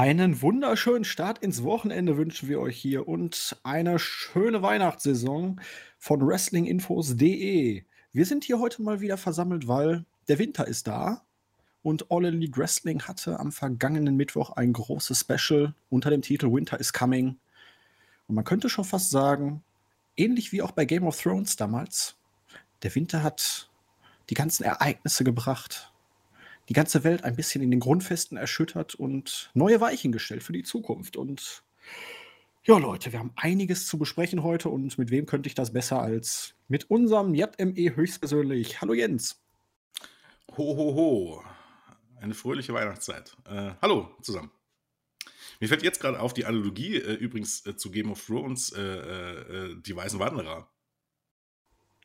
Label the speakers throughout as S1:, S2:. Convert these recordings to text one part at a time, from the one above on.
S1: Einen wunderschönen Start ins Wochenende wünschen wir euch hier und eine schöne Weihnachtssaison von Wrestlinginfos.de. Wir sind hier heute mal wieder versammelt, weil der Winter ist da und All Elite Wrestling hatte am vergangenen Mittwoch ein großes Special unter dem Titel Winter is Coming. Und man könnte schon fast sagen, ähnlich wie auch bei Game of Thrones damals, der Winter hat die ganzen Ereignisse gebracht, die ganze Welt ein bisschen in den Grundfesten erschüttert und neue Weichen gestellt für die Zukunft. Und ja, Leute, wir haben einiges zu besprechen heute und mit wem könnte ich das besser als mit unserem JME höchstpersönlich. Hallo Jens.
S2: Ho, ho, ho. Eine fröhliche Weihnachtszeit. Äh, hallo zusammen. Mir fällt jetzt gerade auf die Analogie äh, übrigens äh, zu Game of Thrones, äh, äh, äh, die Weißen Wanderer.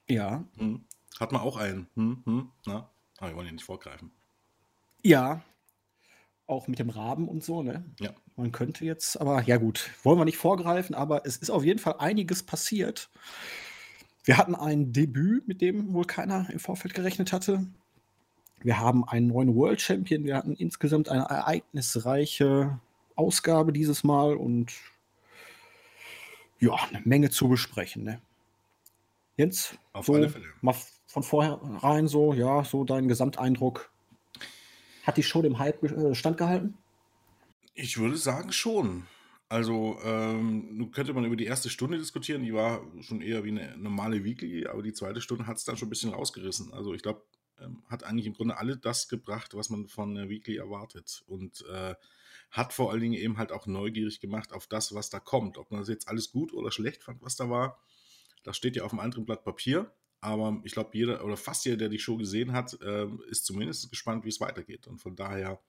S1: Ja.
S2: Hm. Hat man auch einen. Hm, hm, na? Aber wir wollen ja nicht vorgreifen.
S1: Ja, auch mit dem Raben und so, ne?
S2: Ja.
S1: Man könnte jetzt, aber ja gut, wollen wir nicht vorgreifen, aber es ist auf jeden Fall einiges passiert. Wir hatten ein Debüt, mit dem wohl keiner im Vorfeld gerechnet hatte. Wir haben einen neuen World Champion. Wir hatten insgesamt eine ereignisreiche Ausgabe dieses Mal und ja, eine Menge zu besprechen. Ne? Jens,
S2: Auf
S1: so
S2: alle Fälle.
S1: mal von vornherein so, ja, so dein Gesamteindruck. Hat die Show dem Hype äh, standgehalten?
S2: Ich würde sagen schon. Also, ähm, nun könnte man über die erste Stunde diskutieren, die war schon eher wie eine normale Weekly, aber die zweite Stunde hat es dann schon ein bisschen rausgerissen. Also, ich glaube, ähm, hat eigentlich im Grunde alle das gebracht, was man von der Weekly erwartet. Und äh, hat vor allen Dingen eben halt auch neugierig gemacht auf das, was da kommt. Ob man das jetzt alles gut oder schlecht fand, was da war, das steht ja auf einem anderen Blatt Papier. Aber ich glaube, jeder oder fast jeder, der die Show gesehen hat, äh, ist zumindest gespannt, wie es weitergeht. Und von daher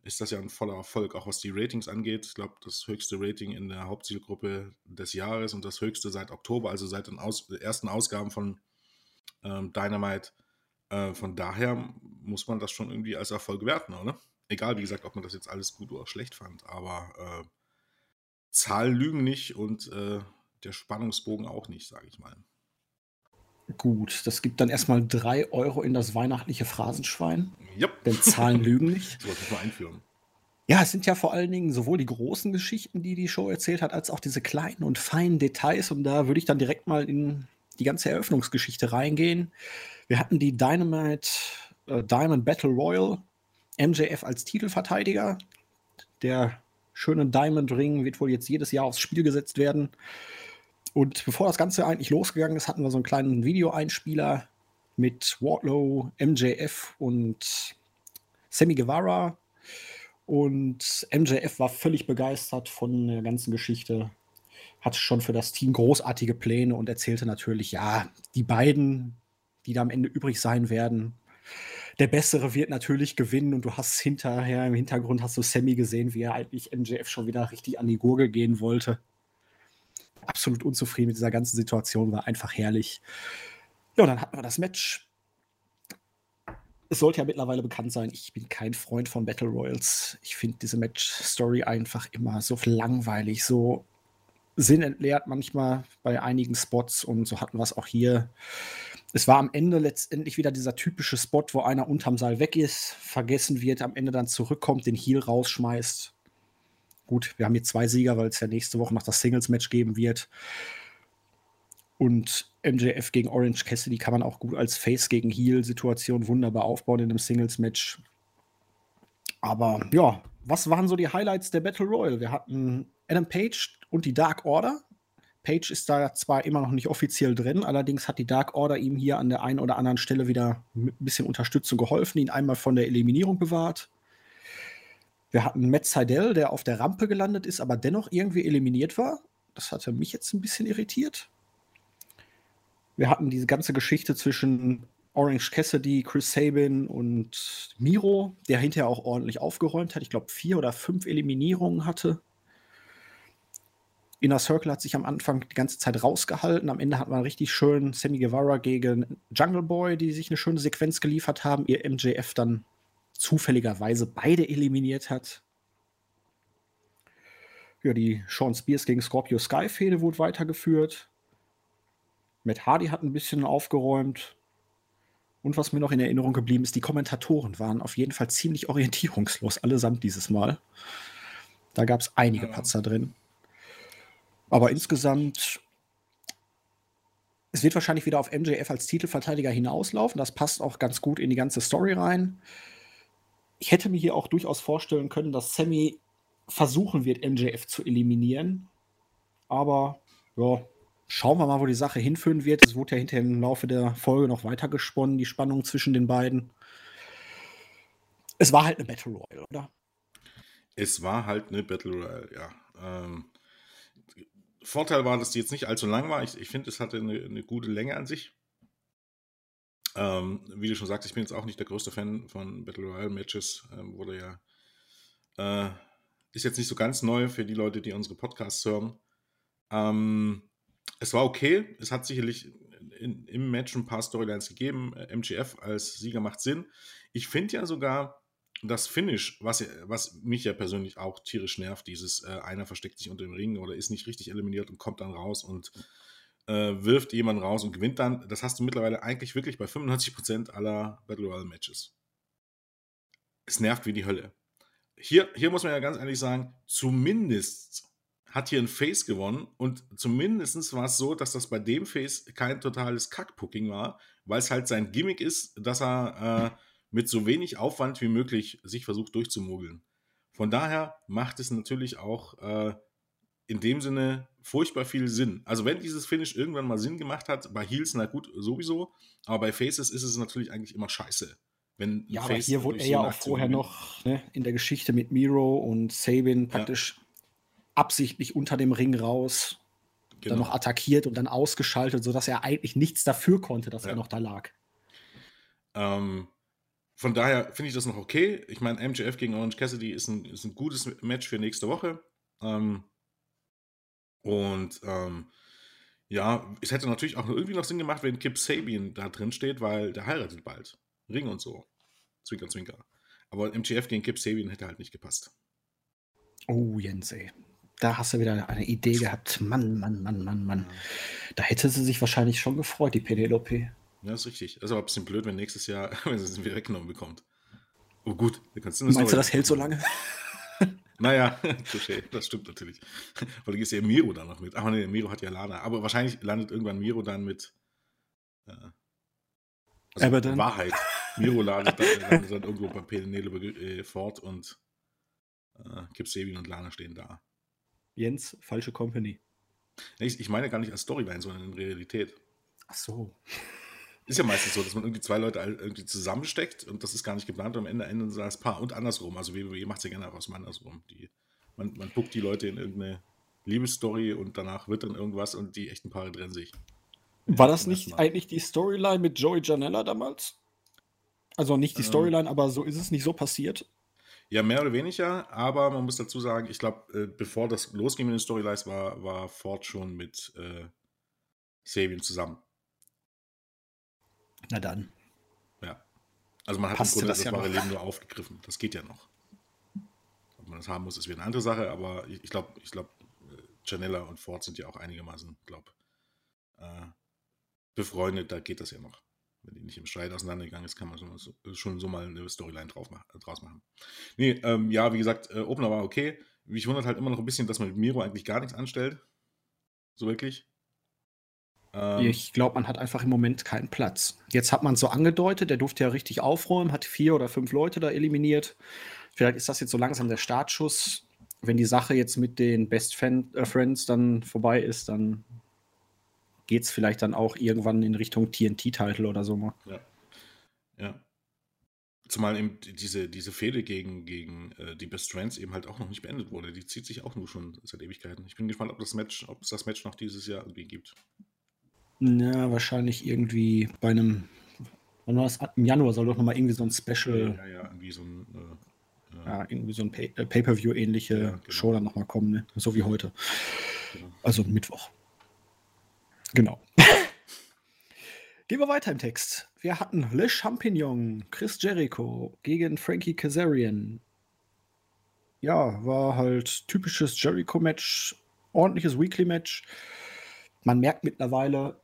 S2: ist das ja ein voller Erfolg, auch was die Ratings angeht. Ich glaube, das höchste Rating in der Hauptzielgruppe des Jahres und das höchste seit Oktober, also seit den Aus ersten Ausgaben von ähm, Dynamite. Äh, von daher muss man das schon irgendwie als Erfolg werten, oder? Egal, wie gesagt, ob man das jetzt alles gut oder schlecht fand, aber äh, Zahlen lügen nicht und äh, der Spannungsbogen auch nicht, sage ich mal.
S1: Gut, das gibt dann erstmal drei Euro in das weihnachtliche Phrasenschwein.
S2: Yep.
S1: Denn Zahlen lügen nicht.
S2: So was mal einführen.
S1: Ja, es sind ja vor allen Dingen sowohl die großen Geschichten, die die Show erzählt hat, als auch diese kleinen und feinen Details. Und da würde ich dann direkt mal in die ganze Eröffnungsgeschichte reingehen. Wir hatten die Dynamite äh, Diamond Battle Royal, MJF als Titelverteidiger. Der schöne Diamond Ring wird wohl jetzt jedes Jahr aufs Spiel gesetzt werden. Und bevor das Ganze eigentlich losgegangen ist, hatten wir so einen kleinen Videoeinspieler mit Wardlow, MJF und Sammy Guevara. Und MJF war völlig begeistert von der ganzen Geschichte, hatte schon für das Team großartige Pläne und erzählte natürlich, ja, die beiden, die da am Ende übrig sein werden, der Bessere wird natürlich gewinnen und du hast hinterher im Hintergrund hast du Sammy gesehen, wie er eigentlich MJF schon wieder richtig an die Gurgel gehen wollte. Absolut unzufrieden mit dieser ganzen Situation, war einfach herrlich. Ja, dann hatten wir das Match es sollte ja mittlerweile bekannt sein, ich bin kein Freund von Battle Royals. Ich finde diese Match-Story einfach immer so langweilig, so sinnentleert manchmal bei einigen Spots und so hatten wir es auch hier. Es war am Ende letztendlich wieder dieser typische Spot, wo einer unterm Seil weg ist, vergessen wird, am Ende dann zurückkommt, den Heel rausschmeißt. Gut, wir haben hier zwei Sieger, weil es ja nächste Woche noch das Singles-Match geben wird. Und MJF gegen Orange Cassidy kann man auch gut als Face gegen Heel-Situation wunderbar aufbauen in einem Singles-Match. Aber ja, was waren so die Highlights der Battle Royal? Wir hatten Adam Page und die Dark Order. Page ist da zwar immer noch nicht offiziell drin, allerdings hat die Dark Order ihm hier an der einen oder anderen Stelle wieder ein bisschen Unterstützung geholfen, ihn einmal von der Eliminierung bewahrt. Wir hatten Matt Seidel, der auf der Rampe gelandet ist, aber dennoch irgendwie eliminiert war. Das hatte mich jetzt ein bisschen irritiert. Wir hatten diese ganze Geschichte zwischen Orange Cassidy, Chris Sabin und Miro, der hinterher auch ordentlich aufgeräumt hat. Ich glaube, vier oder fünf Eliminierungen hatte. Inner Circle hat sich am Anfang die ganze Zeit rausgehalten. Am Ende hat man richtig schön Sammy Guevara gegen Jungle Boy, die sich eine schöne Sequenz geliefert haben. Ihr MJF dann zufälligerweise beide eliminiert hat. Ja, die Sean Spears gegen Scorpio Sky Fehde wurde weitergeführt. Matt Hardy hat ein bisschen aufgeräumt. Und was mir noch in Erinnerung geblieben ist, die Kommentatoren waren auf jeden Fall ziemlich orientierungslos, allesamt dieses Mal. Da gab es einige ja. Patzer drin. Aber insgesamt, es wird wahrscheinlich wieder auf MJF als Titelverteidiger hinauslaufen. Das passt auch ganz gut in die ganze Story rein. Ich hätte mir hier auch durchaus vorstellen können, dass Sammy versuchen wird, MJF zu eliminieren. Aber ja, schauen wir mal, wo die Sache hinführen wird. Es wurde ja hinterher im Laufe der Folge noch weiter gesponnen, die Spannung zwischen den beiden. Es war halt eine Battle Royale, oder?
S2: Es war halt eine Battle Royale, ja. Ähm, Vorteil war, dass die jetzt nicht allzu lang war. Ich, ich finde, es hatte eine, eine, gute Länge an sich. Ähm, wie du schon sagst, ich bin jetzt auch nicht der größte Fan von Battle Royale Matches. Ähm, wurde ja. Äh, ist jetzt nicht so ganz neu für die Leute, die unsere Podcasts hören. Ähm, es war okay. Es hat sicherlich in, im Match ein paar Storylines gegeben. MGF als Sieger macht Sinn. Ich finde ja sogar das Finish, was, was mich ja persönlich auch tierisch nervt, dieses äh, einer versteckt sich unter dem Ring oder ist nicht richtig eliminiert und kommt dann raus und äh, wirft jemanden raus und gewinnt dann. Das hast du mittlerweile eigentlich wirklich bei 95% aller Battle Royale Matches. Es nervt wie die Hölle. Hier, hier muss man ja ganz ehrlich sagen, zumindest hat hier ein Face gewonnen und zumindest war es so, dass das bei dem Face kein totales Kackpucking war, weil es halt sein Gimmick ist, dass er äh, mit so wenig Aufwand wie möglich sich versucht durchzumogeln. Von daher macht es natürlich auch äh, in dem Sinne furchtbar viel Sinn. Also wenn dieses Finish irgendwann mal Sinn gemacht hat, bei Heels, na gut, sowieso, aber bei Faces ist es natürlich eigentlich immer scheiße. Wenn
S1: ja, aber hier wurde er ja auch vorher noch ne, in der Geschichte mit Miro und Sabin praktisch ja absichtlich unter dem Ring raus, genau. dann noch attackiert und dann ausgeschaltet, sodass er eigentlich nichts dafür konnte, dass ja. er noch da lag.
S2: Ähm, von daher finde ich das noch okay. Ich meine, MJF gegen Orange Cassidy ist ein, ist ein gutes Match für nächste Woche. Ähm, und ähm, ja, es hätte natürlich auch irgendwie noch Sinn gemacht, wenn Kip Sabian da drin steht, weil der heiratet bald. Ring und so. Zwinker, zwinker. Aber MJF gegen Kip Sabian hätte halt nicht gepasst.
S1: Oh, Jens, ey da hast du wieder eine Idee gehabt. Mann, Mann, Mann, Mann, Mann. Da hätte sie sich wahrscheinlich schon gefreut, die Penelope.
S2: Ja, ist richtig. Das ist aber ein bisschen blöd, wenn nächstes Jahr, wenn sie es wieder weggenommen bekommt. Oh gut,
S1: dann kannst du Meinst du, das hält so lange?
S2: naja, das stimmt natürlich. Weil gehst ja Miro dann noch mit. Ach nee, Miro hat ja Lana. Aber wahrscheinlich landet irgendwann Miro dann mit. Äh, also aber dann. Wahrheit. Miro landet dann, landet dann irgendwo bei Penelope äh, fort und äh, Kip Sabin und Lana stehen da.
S1: Jens, falsche Company.
S2: Ich, ich meine gar nicht als Storyline, sondern in Realität.
S1: Ach so.
S2: Ist ja meistens so, dass man irgendwie zwei Leute irgendwie zusammensteckt und das ist gar nicht geplant und am Ende enden sie als Paar und andersrum. Also WWE macht es ja gerne auch aus andersrum. Die, man, man guckt die Leute in irgendeine Liebesstory und danach wird dann irgendwas und die echten Paare trennen sich.
S1: War das nicht eigentlich die Storyline mit Joey Janella damals? Also nicht die ähm. Storyline, ähm, aber so ist es nicht so passiert.
S2: Ja, mehr oder weniger, aber man muss dazu sagen, ich glaube, äh, bevor das losging mit den Storylines, war, war Ford schon mit äh, Sabian zusammen.
S1: Na dann.
S2: Ja. Also man hat Passte im Grunde das, das ja wahre Leben nur aufgegriffen. Das geht ja noch. Ob man das haben muss, ist wieder eine andere Sache, aber ich, glaube, ich glaub, äh, Janella und Ford sind ja auch einigermaßen, glaube äh, befreundet, da geht das ja noch wenn die nicht im Streit auseinandergegangen ist, kann man so, schon so mal eine Storyline drauf, draus machen. Nee, ähm, ja, wie gesagt, äh, Opener war okay. Mich wundert halt immer noch ein bisschen, dass man mit Miro eigentlich gar nichts anstellt. So wirklich.
S1: Ähm, ich glaube, man hat einfach im Moment keinen Platz. Jetzt hat man so angedeutet, der durfte ja richtig aufräumen, hat vier oder fünf Leute da eliminiert. Vielleicht ist das jetzt so langsam der Startschuss. Wenn die Sache jetzt mit den Best Fan äh, Friends dann vorbei ist, dann geht es vielleicht dann auch irgendwann in Richtung TNT-Title oder so mal.
S2: Ja. Ja. Zumal eben diese, diese Fehde gegen, gegen äh, die Best Friends eben halt auch noch nicht beendet wurde. Die zieht sich auch nur schon seit Ewigkeiten. Ich bin gespannt, ob das Match, ob es das Match noch dieses Jahr irgendwie gibt.
S1: Na, wahrscheinlich irgendwie bei einem. Wann war das? Im Januar soll doch nochmal irgendwie so ein Special.
S2: Ja, ja, irgendwie so ein.
S1: Äh, ja, irgendwie so ein äh, Pay-Per-View-ähnliche ja, genau. Show dann nochmal kommen, ne? So wie heute. Genau. Also Mittwoch. Genau. Gehen wir weiter im Text. Wir hatten Le Champignon, Chris Jericho gegen Frankie Kazarian. Ja, war halt typisches Jericho-Match, ordentliches Weekly-Match. Man merkt mittlerweile,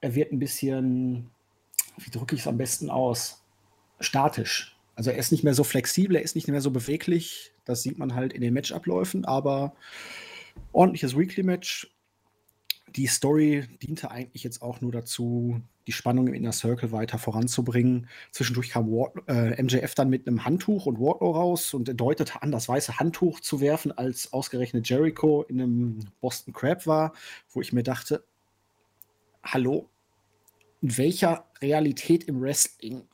S1: er wird ein bisschen, wie drücke ich es am besten aus, statisch. Also er ist nicht mehr so flexibel, er ist nicht mehr so beweglich. Das sieht man halt in den Matchabläufen, aber ordentliches Weekly-Match. Die Story diente eigentlich jetzt auch nur dazu, die Spannung im Inner Circle weiter voranzubringen. Zwischendurch kam Ward, äh, MJF dann mit einem Handtuch und Wardlow raus und er deutete an, das weiße Handtuch zu werfen, als ausgerechnet Jericho in einem Boston Crab war, wo ich mir dachte, hallo, in welcher Realität im Wrestling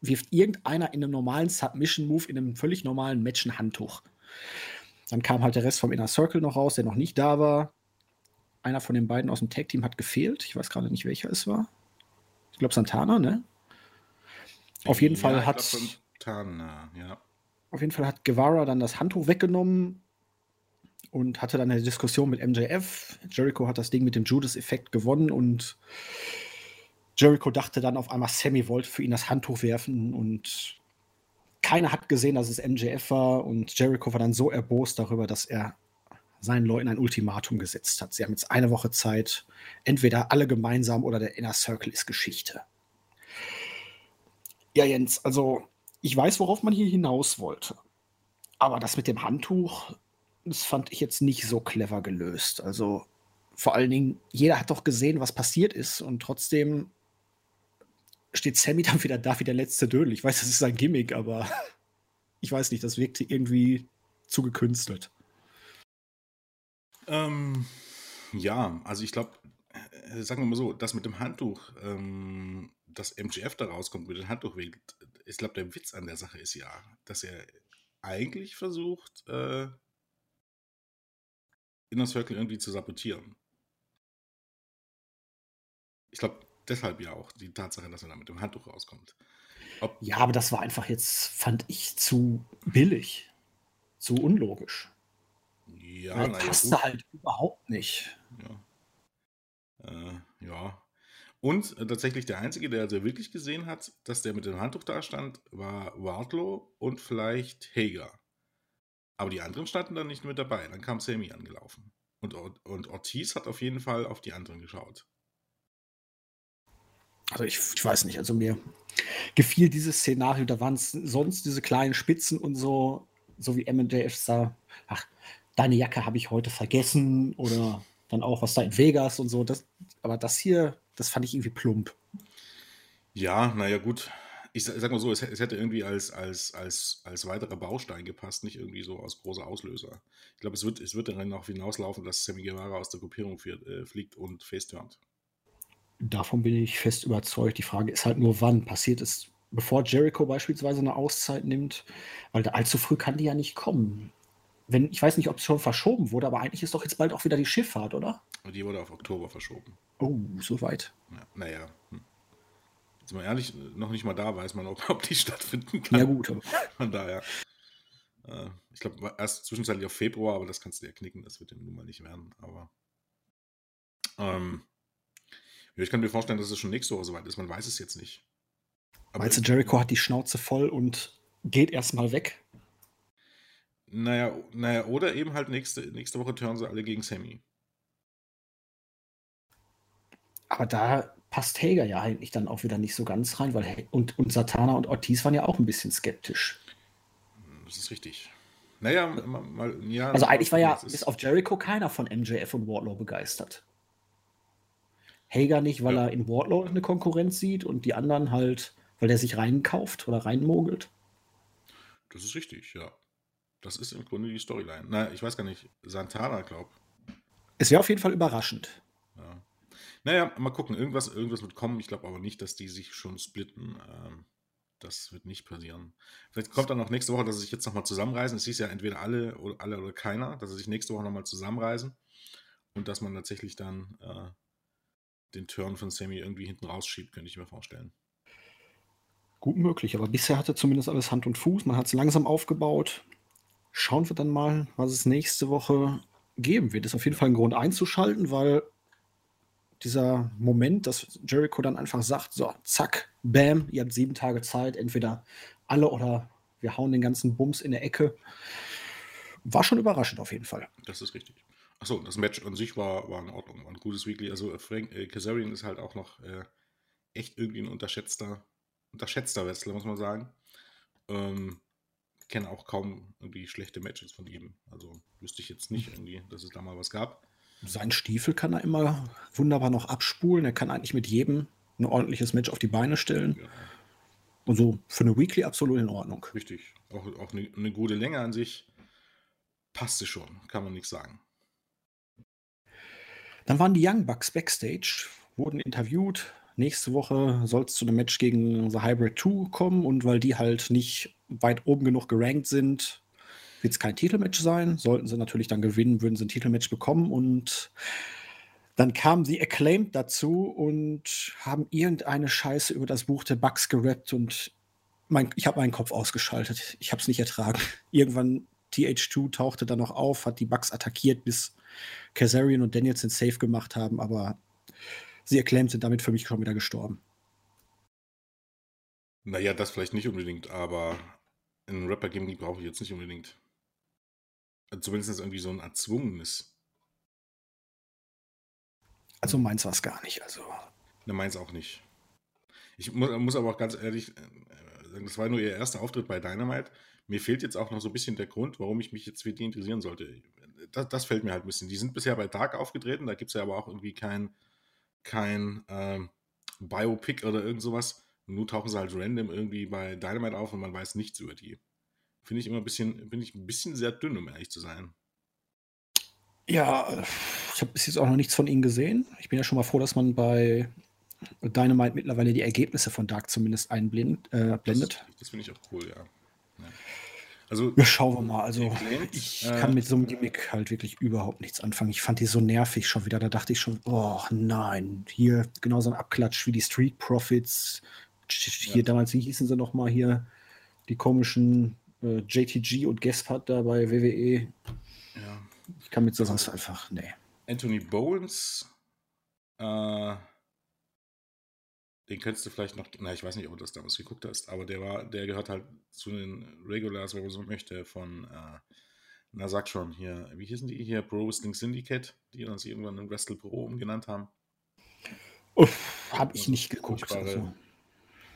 S1: wirft irgendeiner in einem normalen Submission-Move, in einem völlig normalen Match ein Handtuch? Dann kam halt der Rest vom Inner Circle noch raus, der noch nicht da war. Einer von den beiden aus dem Tag-Team hat gefehlt. Ich weiß gerade nicht, welcher es war. Ich glaube Santana, ne? Auf jeden
S2: Ja,
S1: Fall hat
S2: glaub, Santana, ja.
S1: auf jeden Fall hat Guevara dann das Handtuch weggenommen und hatte dann eine Diskussion mit MJF. Jericho hat das Ding mit dem Judas-Effekt gewonnen und Jericho dachte dann auf einmal, Sammy wollte für ihn das Handtuch werfen und keiner hat gesehen, dass es MJF war und Jericho war dann so erbost darüber, dass er seinen Leuten ein Ultimatum gesetzt hat. Sie haben jetzt eine Woche Zeit, entweder alle gemeinsam oder der Inner Circle ist Geschichte. Ja, Jens, also ich weiß, worauf man hier hinaus wollte. Aber das mit dem Handtuch, das fand ich jetzt nicht so clever gelöst. Also vor allen Dingen, jeder hat doch gesehen, was passiert ist und trotzdem steht Sammy dann wieder da wie der letzte Dödel. Ich weiß, das ist sein Gimmick, aber ich weiß nicht, das wirkte irgendwie zu gekünstelt.
S2: Ähm, ja, also ich glaube, äh, sagen wir mal so, das mit dem Handtuch, ähm, dass MGF da rauskommt mit dem Handtuch ich glaube, der Witz an der Sache ist ja, dass er eigentlich versucht, äh, Inner Circle irgendwie zu sabotieren. Ich glaube, deshalb ja auch die Tatsache, dass er da mit dem Handtuch rauskommt. Ob,
S1: Ja, aber das war einfach jetzt, fand ich, zu billig. Zu unlogisch.
S2: ja,
S1: Weil
S2: naja,
S1: passte
S2: gut.
S1: halt überhaupt nicht.
S2: Ja. Äh, ja. Und äh, tatsächlich der Einzige, der also wirklich gesehen hat, dass der mit dem Handtuch da stand, war Wardlow und vielleicht Hager. Aber die anderen standen dann nicht mit dabei. Dann kam Sammy angelaufen. Und, und Ortiz hat auf jeden Fall auf die anderen geschaut.
S1: Also ich, ich weiß nicht, also mir gefiel dieses Szenario, da waren es sonst diese kleinen Spitzen und so, so wie MJF sah, ach, deine Jacke habe ich heute vergessen oder dann auch was da in Vegas und so. Das, aber das hier, das fand ich irgendwie plump.
S2: Ja, naja, gut. Ich sa- sag mal so, es, es hätte irgendwie als, als, als, als weiterer Baustein gepasst, nicht irgendwie so als großer Auslöser. Ich glaube, es wird, es wird dann auch hinauslaufen, dass Sammy Guevara aus der Gruppierung fährt, äh, fliegt und faceturnt.
S1: Davon bin ich fest überzeugt. Die Frage ist halt nur, wann passiert es, bevor Jericho beispielsweise eine Auszeit nimmt, weil allzu früh kann die ja nicht kommen. Wenn, ich weiß nicht, ob es schon verschoben wurde, aber eigentlich ist doch jetzt bald auch wieder die Schifffahrt, oder?
S2: Die wurde auf Oktober verschoben.
S1: Oh, so weit.
S2: Ja, naja. Hm. Jetzt mal ehrlich, noch nicht mal da weiß man, ob, ob die stattfinden kann.
S1: Ja, gut.
S2: Von daher. Äh, ich glaube, erst zwischenzeitlich auf Februar, aber das kannst du ja knicken, das wird ja nun mal nicht werden. Aber. Ähm, ich kann mir vorstellen, dass es schon nächste Woche soweit ist. Man weiß es jetzt nicht. Aber
S1: Meinst du, Jericho hat die Schnauze voll und geht erstmal weg?
S2: Naja, naja, oder eben halt nächste, nächste Woche turnen sie alle gegen Sammy.
S1: Aber da passt Hager ja eigentlich dann auch wieder nicht so ganz rein, weil und, und Satana und Ortiz waren ja auch ein bisschen skeptisch.
S2: Das ist richtig. Naja, mal, mal ja.
S1: Also eigentlich war ja bis auf Jericho keiner von MJF und Wardlow begeistert. Hager nicht, weil
S2: Ja.
S1: er in Wardlow eine Konkurrenz sieht und die anderen halt, weil der sich reinkauft oder reinmogelt.
S2: Das ist richtig, ja. Das ist im Grunde die Storyline. Na, ich weiß gar nicht. Santana, glaub.
S1: Es wäre auf jeden Fall überraschend.
S2: Ja. Naja, mal gucken. Irgendwas, irgendwas wird kommen. Ich glaube aber nicht, dass die sich schon splitten. Ähm, das wird nicht passieren. Vielleicht kommt dann auch nächste Woche, dass sie sich jetzt nochmal zusammenreisen. Es hieß ja entweder alle oder, alle oder keiner, dass sie sich nächste Woche nochmal zusammenreisen. Und dass man tatsächlich dann äh, den Turn von Sammy irgendwie hinten rausschiebt, könnte ich mir vorstellen.
S1: Gut möglich, aber bisher hatte zumindest alles Hand und Fuß. Man hat es langsam aufgebaut. Schauen wir dann mal, was es nächste Woche geben wird. Ist auf jeden Fall ein Grund einzuschalten, weil dieser Moment, dass Jericho dann einfach sagt: So, zack, bam, ihr habt sieben Tage Zeit, entweder alle oder wir hauen den ganzen Bums in der Ecke. War schon überraschend auf jeden Fall.
S2: Das ist richtig. Achso, das Match an sich war, war in Ordnung, war ein gutes Weekly. Also äh, Frank äh, Kazarian ist halt auch noch äh, echt irgendwie ein unterschätzter, unterschätzter Wrestler, muss man sagen. Ähm, kenne auch kaum irgendwie schlechte Matches von ihm. Also wüsste ich jetzt nicht irgendwie, dass es da mal was gab.
S1: Sein Stiefel kann er immer wunderbar noch abspulen. Er kann eigentlich mit jedem ein ordentliches Match auf die Beine stellen. Ja. Und so für eine Weekly absolut in Ordnung.
S2: Richtig. Auch, auch eine, eine gute Länge an sich. Passte schon, kann man nichts sagen.
S1: Dann waren die Young Bucks backstage, wurden interviewt. Nächste Woche soll es zu einem Match gegen The Hybrid 2 kommen und weil die halt nicht weit oben genug gerankt sind, wird es kein Titelmatch sein. Sollten sie natürlich dann gewinnen, würden sie ein Titelmatch bekommen und dann kamen sie acclaimed dazu und haben irgendeine Scheiße über das Buch der Bugs gerappt und mein, ich habe meinen Kopf ausgeschaltet. Ich habe es nicht ertragen. Irgendwann TH2 tauchte dann noch auf, hat die Bugs attackiert, bis Kazarian und Danielson safe gemacht haben, aber sie acclaimed sind damit für mich schon wieder gestorben.
S2: Naja, das vielleicht nicht unbedingt, aber ein Rapper-Gimmick brauche ich jetzt nicht unbedingt. Zumindest irgendwie so ein erzwungenes.
S1: Also meins war es gar nicht. Also.
S2: Ne, meins auch nicht. Ich muss, muss aber auch ganz ehrlich äh, sagen, das war nur ihr erster Auftritt bei Dynamite. Mir fehlt jetzt auch noch so ein bisschen der Grund, warum ich mich jetzt für die interessieren sollte. Das, das fällt mir halt ein bisschen. Die sind bisher bei Dark aufgetreten, da gibt es ja aber auch irgendwie kein, kein ähm, Biopic oder irgend sowas. Und nun tauchen sie halt random irgendwie bei Dynamite auf und man weiß nichts über die. Finde ich immer ein bisschen, bin ich ein bisschen sehr dünn, um ehrlich zu sein.
S1: Ja, ich habe bis jetzt auch noch nichts von ihnen gesehen. Ich bin ja schon mal froh, dass man bei Dynamite mittlerweile die Ergebnisse von Dark zumindest einblendet. Äh,
S2: das, das finde ich auch cool, ja. ja.
S1: Also, ja, schauen wir mal. Also, ich äh, kann mit so einem Gimmick halt wirklich überhaupt nichts anfangen. Ich fand die so nervig schon wieder. Da dachte ich schon, oh nein, hier genauso ein Abklatsch wie die Street Profits. Hier ja. damals, wie hießen sie nochmal hier? Die komischen äh, JTG und Gaspard da bei WWE. Ja. Ich kann mit sowas also, einfach, nee.
S2: Anthony Bowens, äh, den könntest du vielleicht noch, na, ich weiß nicht, ob du das damals geguckt hast, aber der war, der gehört halt zu den Regulars, wenn man so möchte, von, äh, na sag schon, hier, wie hießen die hier, Pro Wrestling Syndicate, die dann sich irgendwann in Wrestle Pro umgenannt haben.
S1: Uff, hab ich nicht geguckt. Also.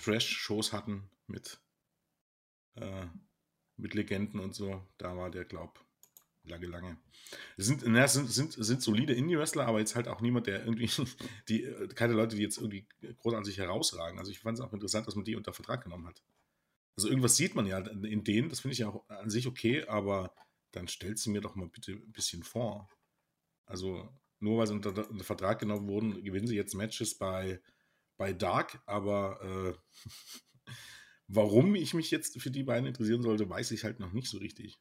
S2: Trash-Shows hatten mit äh, mit Legenden und so. Da war der, glaub, lange, lange. Sind, na, sind, sind, sind solide Indie-Wrestler, aber jetzt halt auch niemand, der irgendwie, die, keine Leute, die jetzt irgendwie groß an sich herausragen. Also ich fand es auch interessant, dass man die unter Vertrag genommen hat. Also irgendwas sieht man ja in denen, das finde ich ja auch an sich okay, aber dann stellt sie mir doch mal bitte ein bisschen vor. Also nur weil sie unter, unter Vertrag genommen wurden, gewinnen sie jetzt Matches bei, bei Dark, aber äh, Warum ich mich jetzt für die beiden interessieren sollte, weiß ich halt noch nicht so richtig.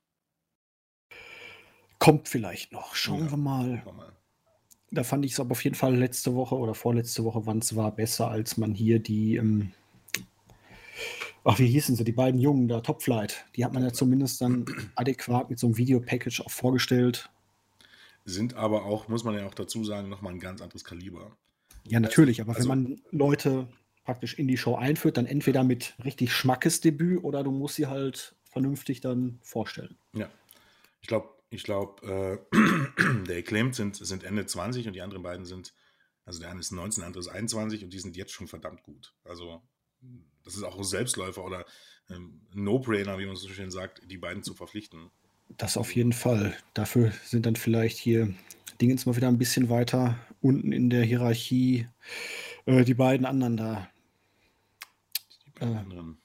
S1: Kommt vielleicht noch. Schauen ja, wir mal. mal. Da fand ich es aber auf jeden Fall letzte Woche oder vorletzte Woche, wann es war, besser, als man hier die, ähm, ach, wie hießen sie, die beiden Jungen da, Top Flight. Die hat man ja zumindest dann adäquat mit so einem Videopackage auch vorgestellt.
S2: Sind aber auch, muss man ja auch dazu sagen, nochmal ein ganz anderes Kaliber.
S1: Ja, natürlich, aber also, wenn man Leute praktisch in die Show einführt, dann entweder mit richtig Schmackesdebüt oder du musst sie halt vernünftig dann vorstellen.
S2: Ja, ich glaube, ich glaube, äh, der Acclaimed sind, sind Ende 20 und die anderen beiden sind, also der eine ist 19, der andere ist 21 und die sind jetzt schon verdammt gut. Also das ist auch ein Selbstläufer oder ähm, No-Brainer, wie man so schön sagt, die beiden zu verpflichten.
S1: Das auf jeden Fall. Dafür sind dann vielleicht hier Dingens mal wieder ein bisschen weiter unten in der Hierarchie. Äh, die beiden anderen da. Äh,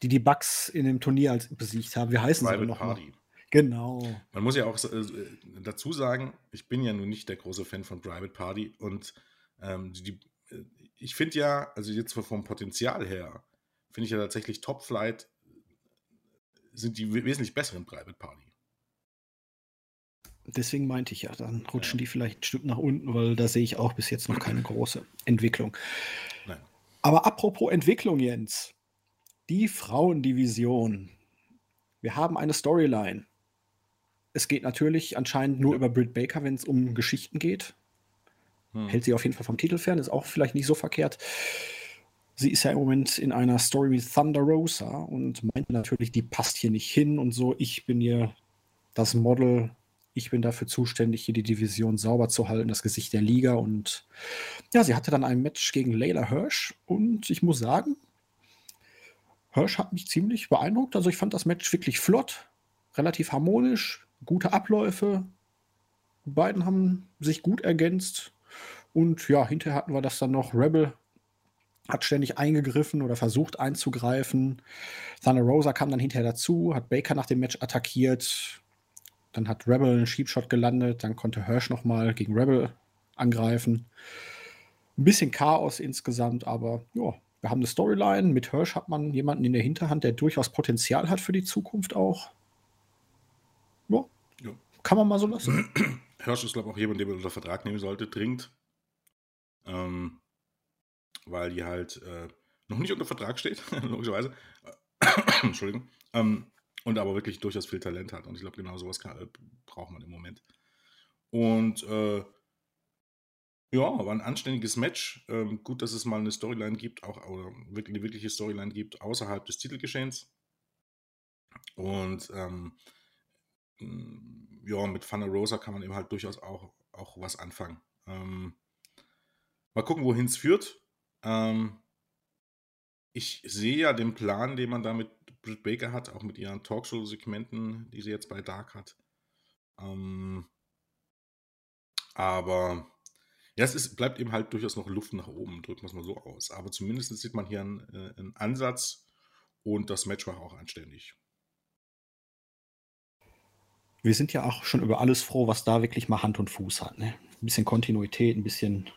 S1: die die Bugs in dem Turnier als besiegt haben. Wie heißen Private sie noch Party. Mal? Genau.
S2: Man muss ja auch äh, dazu sagen, ich bin ja nun nicht der große Fan von Private Party und ähm, die, äh, ich finde ja, also jetzt vom Potenzial her, finde ich ja tatsächlich Top Flight sind die wesentlich besseren Private Party.
S1: Deswegen meinte ich ja, dann rutschen ja. die vielleicht ein Stück nach unten, weil da sehe ich auch bis jetzt noch keine große Entwicklung. Nein. Aber apropos Entwicklung, Jens. Die Frauendivision. Wir haben eine Storyline. Es geht natürlich anscheinend nur ja. über Britt Baker, wenn es um Geschichten geht. Hm. Hält sie auf jeden Fall vom Titel fern, ist auch vielleicht nicht so verkehrt. Sie ist ja im Moment in einer Story mit Thunder Rosa und meint natürlich, die passt hier nicht hin und so. Ich bin hier das Model. Ich bin dafür zuständig, hier die Division sauber zu halten, das Gesicht der Liga. Und ja, sie hatte dann ein Match gegen Layla Hirsch. Und ich muss sagen, Hirsch hat mich ziemlich beeindruckt. Also ich fand das Match wirklich flott. relativ harmonisch, gute Abläufe. Die beiden haben sich gut ergänzt. Und ja, hinterher hatten wir das dann noch. Rebel hat ständig eingegriffen oder versucht einzugreifen. Thunder Rosa kam dann hinterher dazu, hat Baker nach dem Match attackiert. Dann hat Rebel einen Sheepshot gelandet. Dann konnte Hirsch nochmal gegen Rebel angreifen. Ein bisschen Chaos insgesamt, aber ja, wir haben eine Storyline. Mit Hirsch hat man jemanden in der Hinterhand, der durchaus Potenzial hat für die Zukunft auch. Ja, ja. kann man mal so lassen.
S2: Hirsch ist, glaube ich, auch jemand, den man unter Vertrag nehmen sollte, dringend. Ähm, weil die halt äh, noch nicht unter Vertrag steht, logischerweise. Entschuldigung. Ähm, und aber wirklich durchaus viel Talent hat. Und ich glaube, genau sowas kann, äh, braucht man im Moment. Und äh, ja, war ein anständiges Match. Ähm, gut, dass es mal eine Storyline gibt, auch oder wirklich eine wirkliche Storyline gibt außerhalb des Titelgeschehens. Und ähm, ja, mit Fana Rosa kann man eben halt durchaus auch, auch was anfangen. Ähm, mal gucken, wohin es führt. Ähm, ich sehe ja den Plan, den man da mit Britt Baker hat, auch mit ihren Talkshow-Segmenten, die sie jetzt bei Dark hat. Ähm, aber ja, es ist, bleibt eben halt durchaus noch Luft nach oben, drücken wir es mal so aus. Aber zumindest sieht man hier einen, äh, einen Ansatz und das Match war auch anständig.
S1: Wir sind ja auch schon über alles froh, was da wirklich mal Hand und Fuß hat. Ne? Ein bisschen Kontinuität, ein bisschen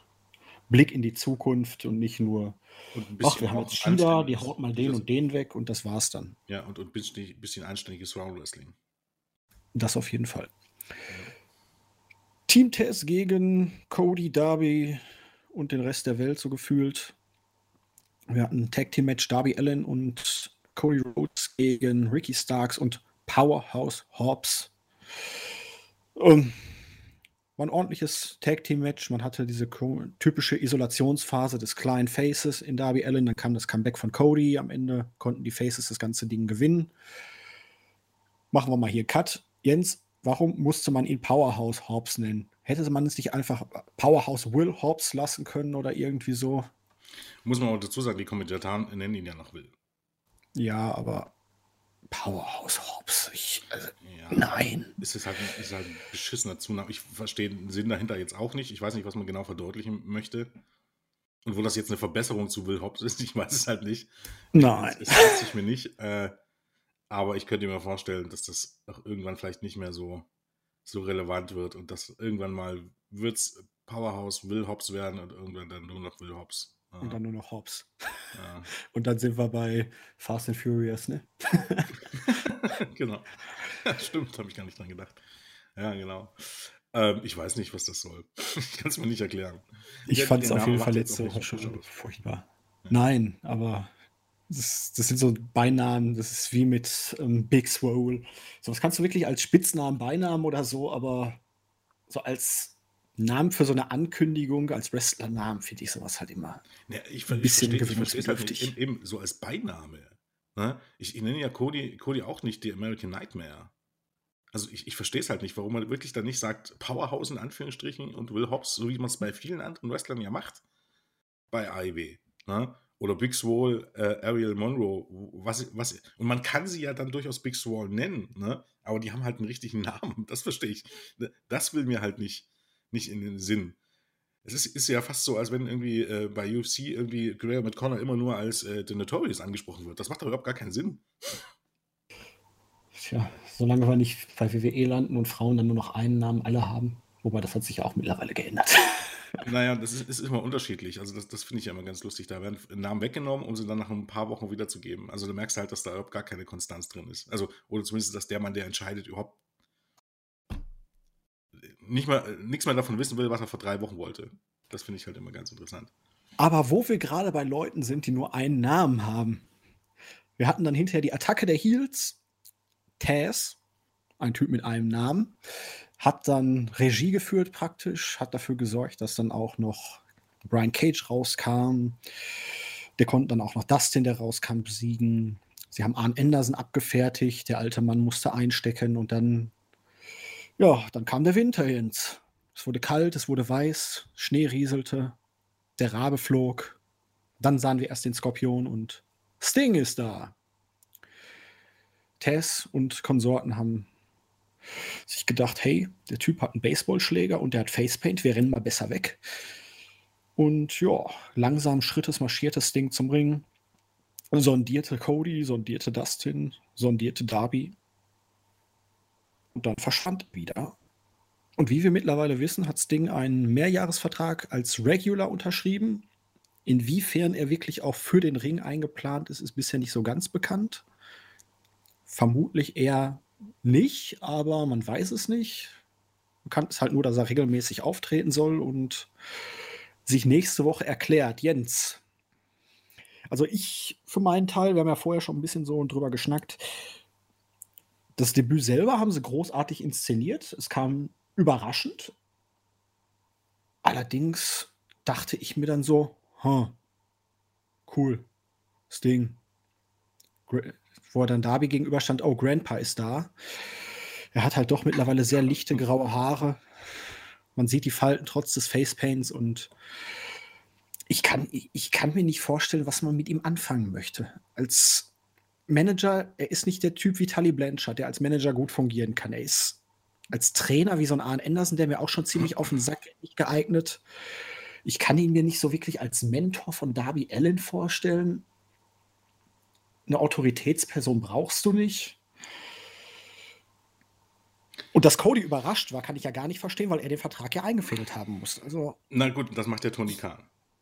S1: Blick in die Zukunft und nicht nur, ach, wir haben jetzt Shida, die haut mal den und den weg und das war's dann.
S2: Ja, und ein bisschen, bisschen anständiges Round Wrestling.
S1: Das auf jeden Fall. Ja. Team Tess gegen Cody, Darby und den Rest der Welt so gefühlt. Wir hatten Tag Team Match Darby Allen und Cody Rhodes gegen Ricky Starks und Powerhouse Hobbs. Um, war ein ordentliches Tag Team Match. Man hatte diese typische Isolationsphase des kleinen Faces in Darby Allen. Dann kam das Comeback von Cody. Am Ende konnten die Faces das ganze Ding gewinnen. Machen wir mal hier Cut. Jens, warum musste man ihn Powerhouse Hobbs nennen? Hätte man es nicht einfach Powerhouse Will Hobbs lassen können oder irgendwie so?
S2: Muss man auch dazu sagen, die Kommentatoren nennen ihn ja noch Will.
S1: Ja, aber Powerhouse Hobbs, ich, also, ja, nein.
S2: Ist es halt, ist halt ein beschissener Zunahme. Ich verstehe den Sinn dahinter jetzt auch nicht. Ich weiß nicht, was man genau verdeutlichen möchte. Und wo das jetzt eine Verbesserung zu Will Hobbs ist, ich weiß es halt nicht.
S1: Nein.
S2: Das weiß ich mir nicht. Äh, aber ich könnte mir vorstellen, dass das auch irgendwann vielleicht nicht mehr so, so relevant wird und dass irgendwann mal wird es Powerhouse Will Hobbs werden und irgendwann dann nur noch Will Hobbs.
S1: Ja. Und dann nur noch Hobbs. Ja. Und dann sind wir bei Fast and Furious, ne?
S2: genau. Ja, stimmt, habe ich gar nicht dran gedacht. Ja, genau. Ähm, ich weiß nicht, was das soll. ich kann es mir nicht erklären.
S1: Ich fand es auf jeden Fall letzte Woche schon furchtbar. Nein, aber das, das, sind so Beinamen, das ist wie mit ähm, Big Swole. So, das kannst du wirklich als Spitznamen, Beinamen oder so, aber so als Namen für so eine Ankündigung, als Wrestlernamen, finde ich sowas halt immer
S2: ja, ich, ein bisschen gewöhnungsbedürftig. Halt eben so als Beiname. Ne? Ich, ich, nenne ja Cody, Cody auch nicht die American Nightmare. Also ich, ich verstehe es halt nicht, warum man wirklich dann nicht sagt Powerhouse in Anführungsstrichen und Will Hobbs, so wie man es bei vielen anderen Wrestlern ja macht. Bei AEW. Ne? Oder Big Swole, äh, Ariel Monroe, was, was, und man kann sie ja dann durchaus Big Swole nennen, ne? aber die haben halt einen richtigen Namen, das verstehe ich. Ne, das will mir halt nicht, nicht in den Sinn. Es ist, ist ja fast so, als wenn irgendwie äh, bei UFC irgendwie Graham mit Connor immer nur als äh, The Notorious angesprochen wird. Das macht doch überhaupt gar keinen Sinn.
S1: Tja, solange wir nicht bei WWE landen und Frauen dann nur noch einen Namen alle haben. Wobei das hat sich ja auch mittlerweile geändert.
S2: Naja, das ist, ist immer unterschiedlich. Also das, das finde ich ja immer ganz lustig. Da werden Namen weggenommen, um sie dann nach ein paar Wochen wiederzugeben. Also du merkst halt, dass da überhaupt gar keine Konstanz drin ist. Also, oder zumindest, dass der Mann, der entscheidet, überhaupt nicht mal, nichts mehr davon wissen will, was er vor drei Wochen wollte. Das finde ich halt immer ganz interessant.
S1: Aber wo wir gerade bei Leuten sind, die nur einen Namen haben. Wir hatten dann hinterher die Attacke der Heels. Taz, ein Typ mit einem Namen hat dann Regie geführt praktisch, hat dafür gesorgt, dass dann auch noch Brian Cage rauskam. Der konnte dann auch noch Dustin, der rauskam, besiegen. Sie haben Arn Anderson abgefertigt, der alte Mann musste einstecken und dann, ja, dann kam der Winter ins. Es wurde kalt, es wurde weiß, Schnee rieselte, der Rabe flog. Dann sahen wir erst den Skorpion und Sting ist da. Tess und Konsorten haben sich gedacht, hey, der Typ hat einen Baseballschläger und der hat Facepaint, wir rennen mal besser weg. Und ja, langsam Schrittes marschiert das Ding zum Ring. Sondierte Cody, sondierte Dustin, sondierte Darby. Und dann verschwand wieder. Und wie wir mittlerweile wissen, hat Sting einen Mehrjahresvertrag als Regular unterschrieben. Inwiefern er wirklich auch für den Ring eingeplant ist, ist bisher nicht so ganz bekannt. Vermutlich eher nicht, aber man weiß es nicht. Bekannt ist halt nur, dass er regelmäßig auftreten soll und sich nächste Woche erklärt. Jens. Also ich für meinen Teil, wir haben ja vorher schon ein bisschen so drüber geschnackt. Das Debüt selber haben sie großartig inszeniert. Es kam überraschend. Allerdings dachte ich mir dann so, huh, cool, Sting. Wo er dann Darby gegenüberstand, oh, Grandpa ist da. Er hat halt doch mittlerweile sehr lichte graue Haare. Man sieht die Falten trotz des Facepaints und ich kann, ich kann mir nicht vorstellen, was man mit ihm anfangen möchte. Als Manager, er ist nicht der Typ wie Tully Blanchard, der als Manager gut fungieren kann. Er ist als Trainer wie so ein Arne Anderson, der mir auch schon ziemlich auf den Sack nicht geeignet. Ich kann ihn mir nicht so wirklich als Mentor von Darby Allen vorstellen. Eine Autoritätsperson brauchst du nicht. Und dass Cody überrascht war, kann ich ja gar nicht verstehen, weil er den Vertrag ja eingefädelt haben muss. Also,
S2: Na gut, das macht der Tony Khan.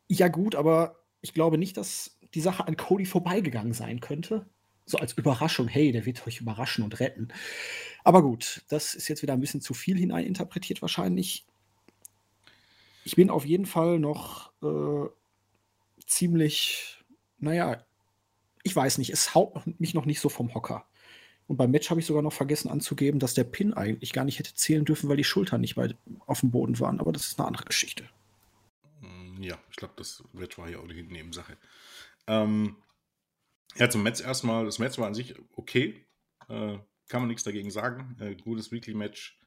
S1: Ja, gut, aber ich glaube nicht, dass die Sache an Cody vorbeigegangen sein könnte. So als Überraschung, hey, der wird euch überraschen und retten. Aber gut, das ist jetzt wieder ein bisschen zu viel hineininterpretiert wahrscheinlich. Ich bin auf jeden Fall noch äh, ziemlich, naja, ich weiß nicht, es haut mich noch nicht so vom Hocker. Und beim Match habe ich sogar noch vergessen anzugeben, dass der Pin eigentlich gar nicht hätte zählen dürfen, weil die Schultern nicht bei, auf dem Boden waren. Aber das ist eine andere Geschichte.
S2: Mm, ja, ich glaube, das Match war hier auch die Nebensache. Ähm, ja, zum Match erstmal. Das Match war an sich okay. Äh, kann man nichts dagegen sagen. Äh, gutes Weekly-Match.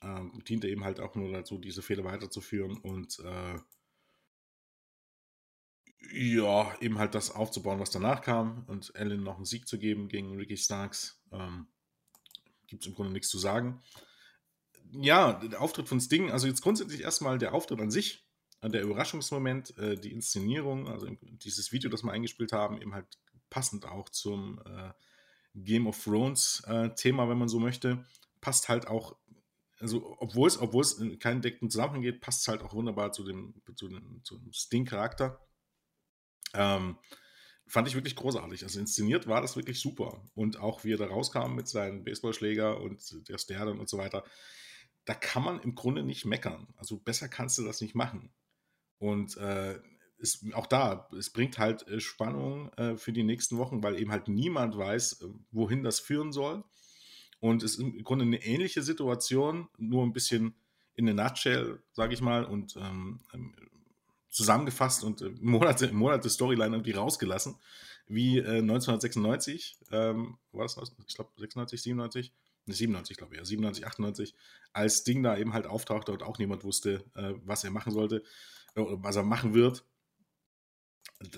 S2: Äh, diente eben halt auch nur dazu, diese Fehler weiterzuführen und äh, ja, eben halt das aufzubauen, was danach kam und Ellen noch einen Sieg zu geben gegen Ricky Starks. Ähm, Gibt es im Grunde nichts zu sagen. Ja, der Auftritt von Sting, also jetzt grundsätzlich erstmal der Auftritt an sich, äh, der Überraschungsmoment, äh, die Inszenierung, also dieses Video, das wir eingespielt haben, eben halt passend auch zum äh, Game of Thrones äh, Thema, wenn man so möchte, passt halt auch, also obwohl es, obwohl es in keinen direkten Zusammenhang geht, passt es halt auch wunderbar zu dem, zu dem, zu dem Sting-Charakter. Ähm, fand ich wirklich großartig. Also inszeniert war das wirklich super. Und auch wie er da rauskam mit seinem Baseballschläger und der Sterne und so weiter, da kann man im Grunde nicht meckern. Also besser kannst du das nicht machen. Und äh, es, auch da, es bringt halt äh, Spannung äh, für die nächsten Wochen, weil eben halt niemand weiß, äh, wohin das führen soll. Und es ist im Grunde eine ähnliche Situation, nur ein bisschen in a nutshell, sage ich mal, und ähm, ähm zusammengefasst und äh, Monate, Monate Storyline irgendwie rausgelassen, wie äh, 1996, ähm, war das, ich glaube 96, 97, ne, 97 glaube ich, ja, 97, 98, als Ding da eben halt auftauchte und auch niemand wusste, äh, was er machen sollte, äh, was er machen wird.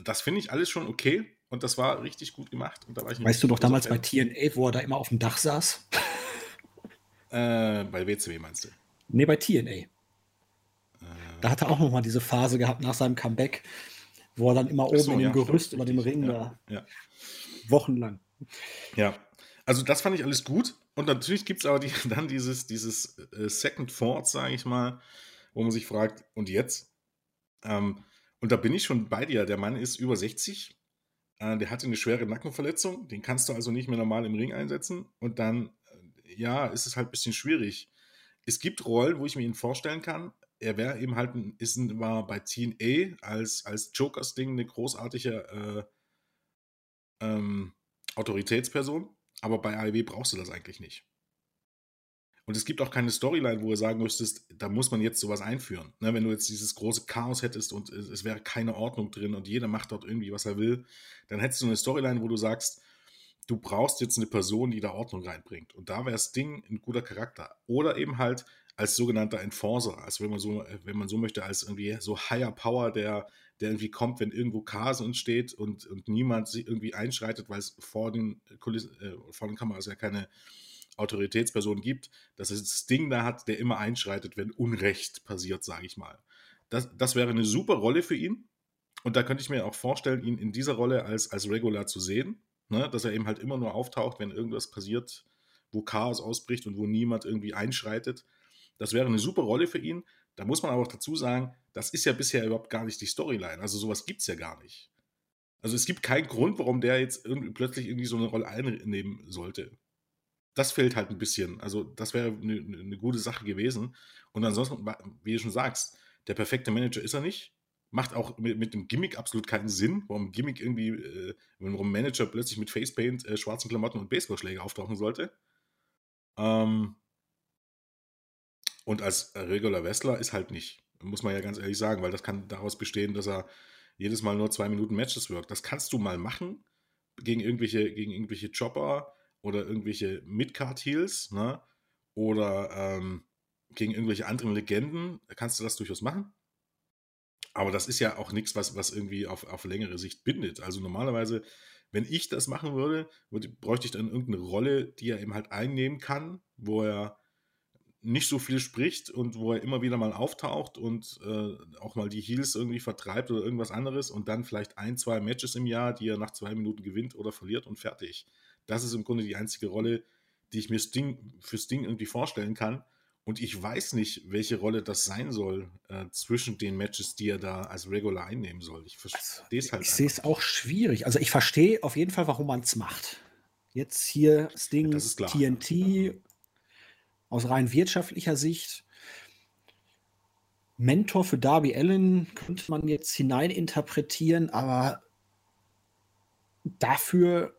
S2: Das finde ich alles schon okay und das war richtig gut gemacht.
S1: Weißt du doch damals bei TNA, wo er da immer auf dem Dach saß?
S2: Äh, bei WCW meinst du?
S1: Nee, bei TNA. Da hat er auch noch mal diese Phase gehabt nach seinem Comeback, wo er dann immer oben so, in dem ja, Gerüst über dem Ring ja, da ja. wochenlang.
S2: Ja, also das fand ich alles gut. Und natürlich gibt es aber die, dann dieses, dieses äh, Second Thought, sage ich mal, wo man sich fragt, und jetzt? Ähm, und da bin ich schon bei dir. Der Mann ist über 60. Äh, der hatte eine schwere Nackenverletzung. Den kannst du also nicht mehr normal im Ring einsetzen. Und dann, äh, ja, ist es halt ein bisschen schwierig. Es gibt Rollen, wo ich mir ihn vorstellen kann, er wäre eben halt, ist ein, war bei TNA als, als Jokers-Ding eine großartige äh, ähm, Autoritätsperson, aber bei AEW brauchst du das eigentlich nicht. Und es gibt auch keine Storyline, wo du sagen müsstest, da muss man jetzt sowas einführen. Ne, wenn du jetzt dieses große Chaos hättest und es, es, wäre keine Ordnung drin und jeder macht dort irgendwie, was er will, dann hättest du eine Storyline, wo du sagst, du brauchst jetzt eine Person, die da Ordnung reinbringt. Und da wäre das Ding ein guter Charakter. Oder eben halt als sogenannter Enforcer, also wenn man so, wenn man so möchte, als irgendwie so Higher Power, der der irgendwie kommt, wenn irgendwo Chaos entsteht und, und niemand sich irgendwie einschreitet, weil es vor den, Kulissen, äh, vor den Kameras ja keine Autoritätsperson gibt, dass es Sting da hat, der immer einschreitet, wenn Unrecht passiert, sage ich mal. Das, das wäre eine super Rolle für ihn. Und da könnte ich mir auch vorstellen, ihn in dieser Rolle als, als Regular zu sehen. Ne? Dass er eben halt immer nur auftaucht, wenn irgendwas passiert, wo Chaos ausbricht und wo niemand irgendwie einschreitet. Das wäre eine super Rolle für ihn. Da muss man aber auch dazu sagen, das ist ja bisher überhaupt gar nicht die Storyline. Also sowas gibt es ja gar nicht. Also es gibt keinen Grund, warum der jetzt irgendwie plötzlich irgendwie so eine Rolle einnehmen sollte. Das fehlt halt ein bisschen. Also das wäre eine, eine gute Sache gewesen. Und ansonsten, wie du schon sagst, der perfekte Manager ist er nicht. Macht auch mit, mit dem Gimmick absolut keinen Sinn, warum Gimmick irgendwie, äh, warum Manager plötzlich mit Facepaint, äh, schwarzen Klamotten und Baseballschläge auftauchen sollte. Ähm, und als Regular Wrestler ist halt nicht. Muss man ja ganz ehrlich sagen, weil das kann daraus bestehen, dass er jedes Mal nur zwei Minuten Matches wirkt. Das kannst du mal machen gegen irgendwelche, gegen irgendwelche Chopper oder irgendwelche Midcard-Heels, ne? Oder ähm, gegen irgendwelche anderen Legenden. Kannst du das durchaus machen. Aber das ist ja auch nichts, was, was irgendwie auf, auf längere Sicht bindet. Also normalerweise, wenn ich das machen würde, würde bräuchte ich dann irgendeine Rolle, die er eben halt einnehmen kann, wo er nicht so viel spricht und wo er immer wieder mal auftaucht und äh, auch mal die Heels irgendwie vertreibt oder irgendwas anderes und dann vielleicht ein, zwei Matches im Jahr, die er nach zwei Minuten gewinnt oder verliert und fertig. Das ist im Grunde die einzige Rolle, die ich mir Sting, für Sting irgendwie vorstellen kann. Und ich weiß nicht, welche Rolle das sein soll äh, zwischen den Matches, die er da als Regular einnehmen soll. Ich verstehe
S1: es halt. Ich sehe es auch schwierig. Also ich verstehe auf jeden Fall, warum man es macht. Jetzt hier Sting, ja, TNT aus rein wirtschaftlicher Sicht. Mentor für Darby Allen könnte man jetzt hineininterpretieren, aber dafür,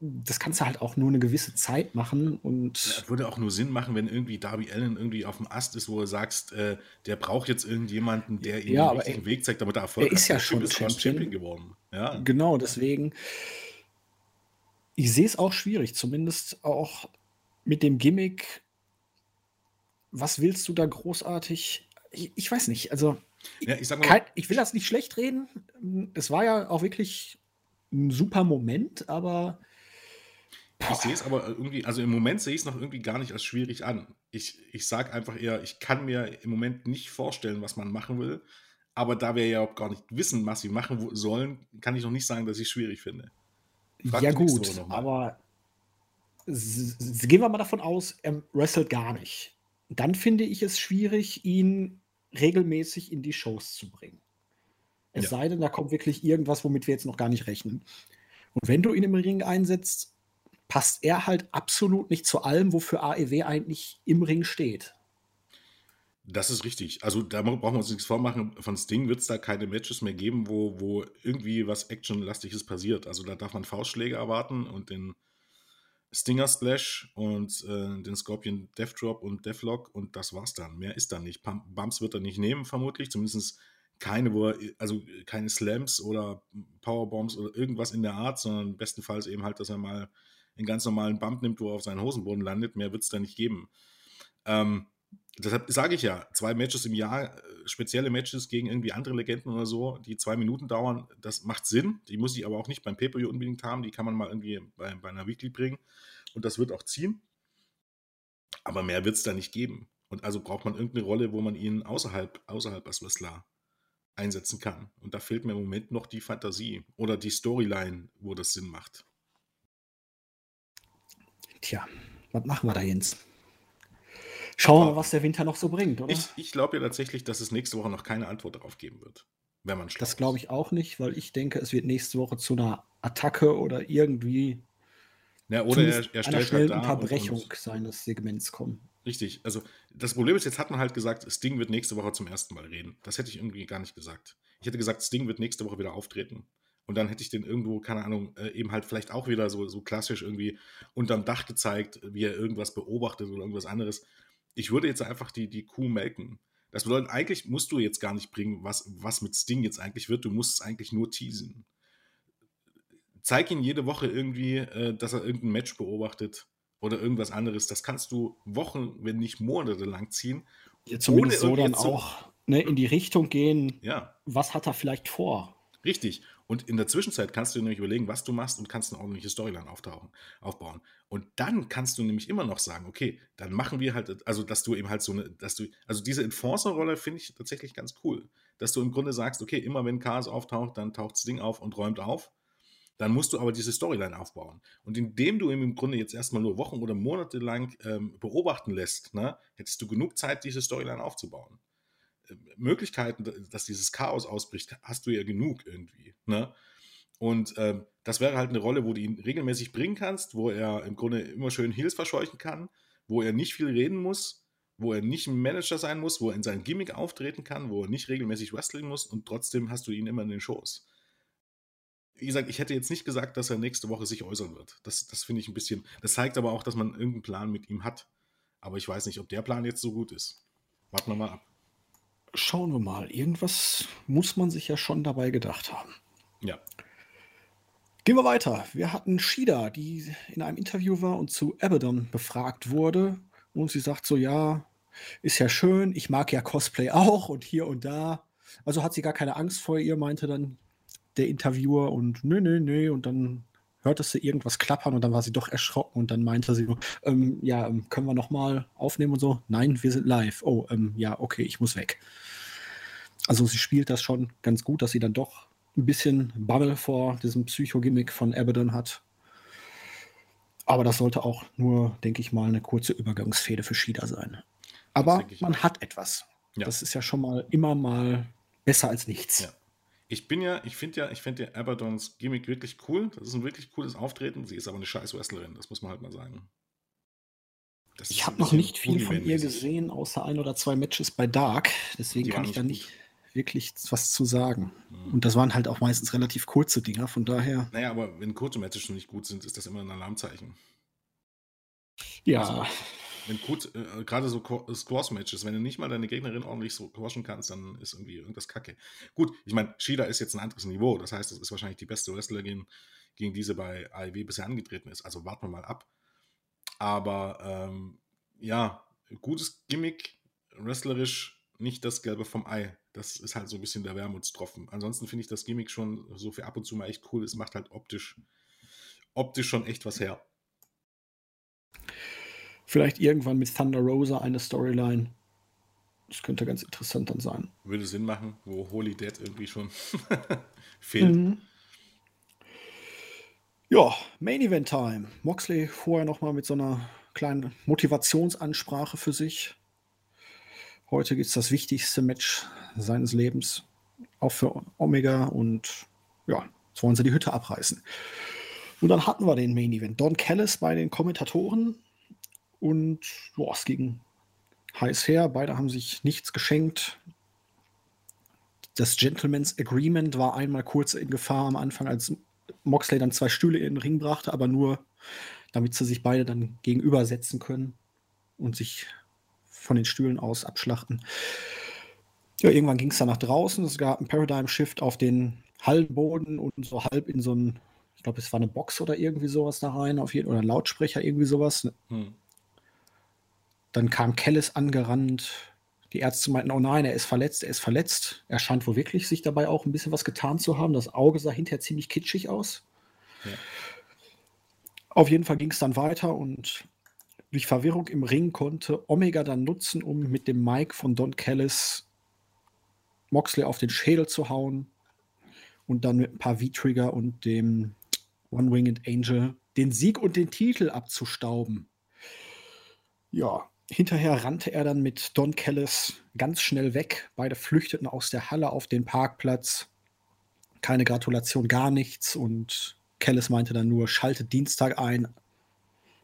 S1: das kannst du halt auch nur eine gewisse Zeit machen und.
S2: Ja, würde auch nur Sinn machen, wenn irgendwie Darby Allen irgendwie auf dem Ast ist, wo du sagst, äh, der braucht jetzt irgendjemanden, der ihm ja, den richtigen Weg zeigt, damit er Erfolg
S1: er ist ja schon Champion. Champion geworden. Ja. Genau, deswegen. Ich sehe es auch schwierig, zumindest auch mit dem Gimmick, was willst du da großartig? Ich, ich weiß nicht. Also, ja, ich, mal, kein, ich, will das nicht schlecht reden. Es war ja auch wirklich ein super Moment, aber.
S2: Boah. Ich sehe es aber irgendwie, also im Moment sehe ich es noch irgendwie gar nicht als schwierig an. Ich, ich sage einfach eher, ich kann mir im Moment nicht vorstellen, was man machen will. Aber da wir ja auch gar nicht wissen, was sie machen sollen, kann ich noch nicht sagen, dass ich es schwierig finde.
S1: Frag ja, gut, aber gehen wir mal davon aus, er wrestelt gar nicht. Dann finde ich es schwierig, ihn regelmäßig in die Shows zu bringen. Es ja. sei denn, da kommt wirklich irgendwas, womit wir jetzt noch gar nicht rechnen. Und wenn du ihn im Ring einsetzt, passt er halt absolut nicht zu allem, wofür AEW eigentlich im Ring steht.
S2: Das ist richtig. Also da brauchen wir uns nichts vormachen. Von Sting wird es da keine Matches mehr geben, wo, wo irgendwie was Actionlastiges passiert. Also da darf man Faustschläge erwarten und den Stinger Splash und äh, den Scorpion Death Drop und Deathlock und das war's dann. Mehr ist da nicht. Bumps wird er nicht nehmen, vermutlich. Zumindest keine, wo er, also keine Slams oder Powerbombs oder irgendwas in der Art, sondern bestenfalls eben halt, dass er mal einen ganz normalen Bump nimmt, wo er auf seinen Hosenboden landet. Mehr wird es da nicht geben. Ähm, deshalb sage ich ja, zwei Matches im Jahr, äh, spezielle Matches gegen irgendwie andere Legenden oder so, die zwei Minuten dauern, das macht Sinn. Die muss ich aber auch nicht beim Pay-Per-View unbedingt haben, die kann man mal irgendwie bei, bei einer Weekly bringen und das wird auch ziehen. Aber mehr wird es da nicht geben. Und also braucht man irgendeine Rolle, wo man ihn außerhalb, außerhalb als Wrestler einsetzen kann. Und da fehlt mir im Moment noch die Fantasie oder die Storyline, wo das Sinn macht.
S1: Tja, was machen wir da, Jens? Schauen wir mal, was der Winter noch so bringt, oder?
S2: Ich, ich glaube ja tatsächlich, dass es nächste Woche noch keine Antwort darauf geben wird. Wenn man
S1: das glaube ich auch nicht, weil ich denke, es wird nächste Woche zu einer Attacke oder irgendwie
S2: ja, oder er, er stellt
S1: halt da Unterbrechung und, und, seines Segments kommen.
S2: Richtig. Also das Problem ist, jetzt hat man halt gesagt, Sting wird nächste Woche zum ersten Mal reden. Das hätte ich irgendwie gar nicht gesagt. Ich hätte gesagt, Sting wird nächste Woche wieder auftreten. Und dann hätte ich den irgendwo, keine Ahnung, äh, eben halt vielleicht auch wieder so, so klassisch irgendwie unterm Dach gezeigt, wie er irgendwas beobachtet oder irgendwas anderes ich würde jetzt einfach die, die Kuh melken. Das bedeutet, eigentlich musst du jetzt gar nicht bringen, was, was mit Sting jetzt eigentlich wird. Du musst es eigentlich nur teasen. Zeig ihn jede Woche irgendwie, äh, dass er irgendein Match beobachtet oder irgendwas anderes. Das kannst du Wochen, wenn nicht Monate lang ziehen.
S1: Ja, zumindest so dann auch. ne, in die Richtung gehen,
S2: Ja.
S1: was hat er vielleicht vor?
S2: Richtig. Und in der Zwischenzeit kannst du dir nämlich überlegen, was du machst und kannst eine ordentliche Storyline auftauchen, aufbauen. Und dann kannst du nämlich immer noch sagen, okay, dann machen wir halt, also dass du eben halt so eine, dass du, also diese Enforcer-Rolle finde ich tatsächlich ganz cool. Dass du im Grunde sagst, okay, immer wenn Chaos auftaucht, dann taucht das Ding auf und räumt auf. Dann musst du aber diese Storyline aufbauen. Und indem du ihn im Grunde jetzt erstmal nur Wochen oder Monate lang ähm, beobachten lässt, ne, hättest du genug Zeit, diese Storyline aufzubauen. Möglichkeiten, dass dieses Chaos ausbricht, hast du ja genug irgendwie. Ne? Und ähm, das wäre halt eine Rolle, wo du ihn regelmäßig bringen kannst, wo er im Grunde immer schön Heals verscheuchen kann, wo er nicht viel reden muss, wo er nicht ein Manager sein muss, wo er in sein Gimmick auftreten kann, wo er nicht regelmäßig wrestling muss und trotzdem hast du ihn immer in den Shows. Wie gesagt, ich hätte jetzt nicht gesagt, dass er nächste Woche sich äußern wird. Das, das finde ich ein bisschen. Das zeigt aber auch, dass man irgendeinen Plan mit ihm hat. Aber ich weiß nicht, ob der Plan jetzt so gut ist. Warten wir mal ab.
S1: Schauen wir mal. Irgendwas muss man sich ja schon dabei gedacht haben.
S2: Ja.
S1: Gehen wir weiter. Wir hatten Shida, die in einem Interview war und zu Abaddon befragt wurde. Und sie sagt so, ja, ist ja schön, ich mag ja Cosplay auch und hier und da. Also hat sie gar keine Angst vor ihr, meinte dann der Interviewer und nö, nö, nö. Und dann hörte sie irgendwas klappern und dann war sie doch erschrocken und dann meinte sie, ähm, ja, ähm, können wir nochmal aufnehmen und so? Nein, wir sind live. Oh, ähm, ja, okay, ich muss weg. Also sie spielt das schon ganz gut, dass sie dann doch ein bisschen Bammel vor diesem Psycho-Gimmick von Abaddon hat. Aber das sollte auch nur, denke ich mal, eine kurze Übergangsfehde für Shida sein. Aber man auch. hat etwas. Ja. Das ist ja schon mal immer mal besser als nichts.
S2: Ja. Ich bin ja, ich finde ja, ich finde ja Abaddons Gimmick wirklich cool. Das ist ein wirklich cooles Auftreten. Sie ist aber eine scheiß Wrestlerin, das muss man halt mal sagen.
S1: Das ich habe noch nicht viel von ihr gesehen, außer ein oder zwei Matches bei Dark. Deswegen kann ich da nicht wirklich was zu sagen. Mhm. Und das waren halt auch meistens relativ kurze Dinger, von daher.
S2: Naja, aber wenn kurze Matches schon nicht gut sind, ist das immer ein Alarmzeichen.
S1: Ja. Also,
S2: wenn gut, äh, gerade so Squash-Matches, wenn du nicht mal deine Gegnerin ordentlich so squashen kannst, dann ist irgendwie irgendwas kacke. Gut, ich meine, Shida ist jetzt ein anderes Niveau, das heißt, das ist wahrscheinlich die beste Wrestlerin, gegen die sie bei AEW bisher angetreten ist. Also warten wir mal ab. Aber ähm, ja, gutes Gimmick, wrestlerisch nicht das Gelbe vom Ei. Das ist halt so ein bisschen der Wermutstropfen. Ansonsten finde ich das Gimmick schon so für ab und zu mal echt cool. Es macht halt optisch, optisch schon echt was her.
S1: Vielleicht irgendwann mit Thunder Rosa eine Storyline. Das könnte ganz interessant dann sein.
S2: Würde Sinn machen, wo Holy Dead irgendwie schon fehlt. Mhm.
S1: Ja, Main Event Time. Moxley vorher nochmal mit so einer kleinen Motivationsansprache für sich. Heute gibt es das wichtigste Match seines Lebens. Auch für Omega und ja, jetzt wollen sie die Hütte abreißen. Und dann hatten wir den Main Event. Don Callis bei den Kommentatoren und boah, es ging heiß her. Beide haben sich nichts geschenkt. Das Gentleman's Agreement war einmal kurz in Gefahr am Anfang, als Moxley dann zwei Stühle in den Ring brachte, aber nur, damit sie sich beide dann gegenübersetzen können und sich von den Stühlen aus abschlachten. Ja, irgendwann ging es dann nach draußen. Es gab einen Paradigm Shift auf den Hallenboden und so halb in so ein, ich glaube, es war eine Box oder irgendwie sowas da rein, auf jeden oder ein Lautsprecher, irgendwie sowas. Hm. Dann kam Kellis angerannt. Die Ärzte meinten, oh nein, er ist verletzt, er ist verletzt. Er scheint wohl wirklich sich dabei auch ein bisschen was getan zu haben. Das Auge sah hinterher ziemlich kitschig aus. Ja. Auf jeden Fall ging es dann weiter und durch Verwirrung im Ring konnte Omega dann nutzen, um mit dem Mike von Don Callis Moxley auf den Schädel zu hauen und dann mit ein paar V-Trigger und dem One-Winged Angel den Sieg und den Titel abzustauben. Ja, hinterher rannte er dann mit Don Callis ganz schnell weg. Beide flüchteten aus der Halle auf den Parkplatz. Keine Gratulation, gar nichts. Und Callis meinte dann nur, schaltet Dienstag ein.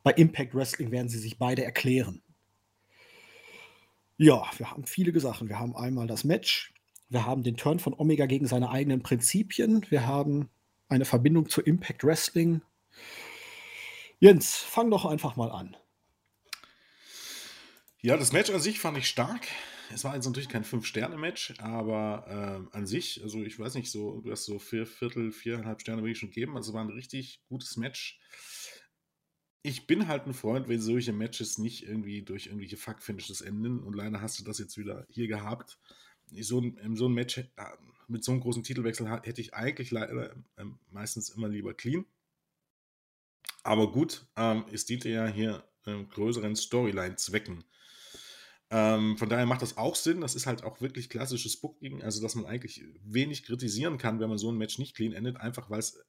S1: Bei Impact Wrestling werden sie sich beide erklären. Ja, wir haben viele Sachen. Wir haben einmal das Match. Wir haben den Turn von Omega gegen seine eigenen Prinzipien. Wir haben eine Verbindung zu Impact Wrestling. Jens, fang doch einfach mal an.
S2: Ja, das Match an sich fand ich stark. Es war jetzt natürlich kein Fünf-Sterne-Match, aber äh, an sich, also ich weiß nicht, so, du hast so vier Viertel, viereinhalb Sterne würde ich schon geben. Also war ein richtig gutes Match. Ich bin halt ein Freund, wenn solche Matches nicht irgendwie durch irgendwelche Fuck-Finishes enden. Und leider hast du das jetzt wieder hier gehabt. so ein, so ein Match äh, mit so einem großen Titelwechsel hätte ich eigentlich leider äh, meistens immer lieber clean. Aber gut, ähm, es diente ja hier ähm, größeren Storyline-Zwecken. Ähm, von daher macht das auch Sinn. Das ist halt auch wirklich klassisches Booking, also dass man eigentlich wenig kritisieren kann, wenn man so ein Match nicht clean endet, einfach weil es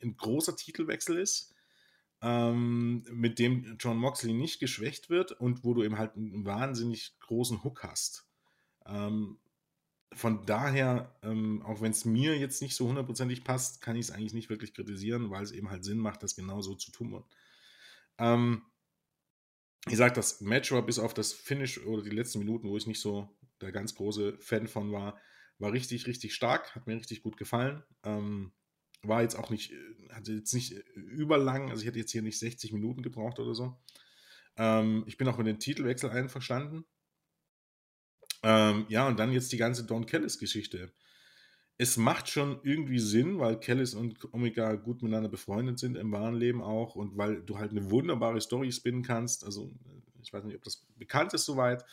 S2: ein großer Titelwechsel ist, ähm, mit dem John Moxley nicht geschwächt wird und wo du eben halt einen wahnsinnig großen Hook hast. Ähm, von daher, ähm, auch wenn es mir jetzt nicht so hundertprozentig passt, kann ich es eigentlich nicht wirklich kritisieren, weil es eben halt Sinn macht, das genau so zu tun. Ähm, ich sage, das Match war bis auf das Finish oder die letzten Minuten, wo ich nicht so der ganz große Fan von war, war richtig, richtig stark, hat mir richtig gut gefallen. Ähm, war jetzt auch nicht, hatte jetzt nicht überlang, also ich hätte jetzt hier nicht 60 Minuten gebraucht oder so. Ähm, ich bin auch mit dem Titelwechsel einverstanden. Ähm, ja, und dann jetzt die ganze Don Kellis-Geschichte. Es macht schon irgendwie Sinn, weil Kellis und Omega gut miteinander befreundet sind im wahren Leben auch und weil du halt eine wunderbare Story spinnen kannst. Also, ich weiß nicht, ob das bekannt ist soweit.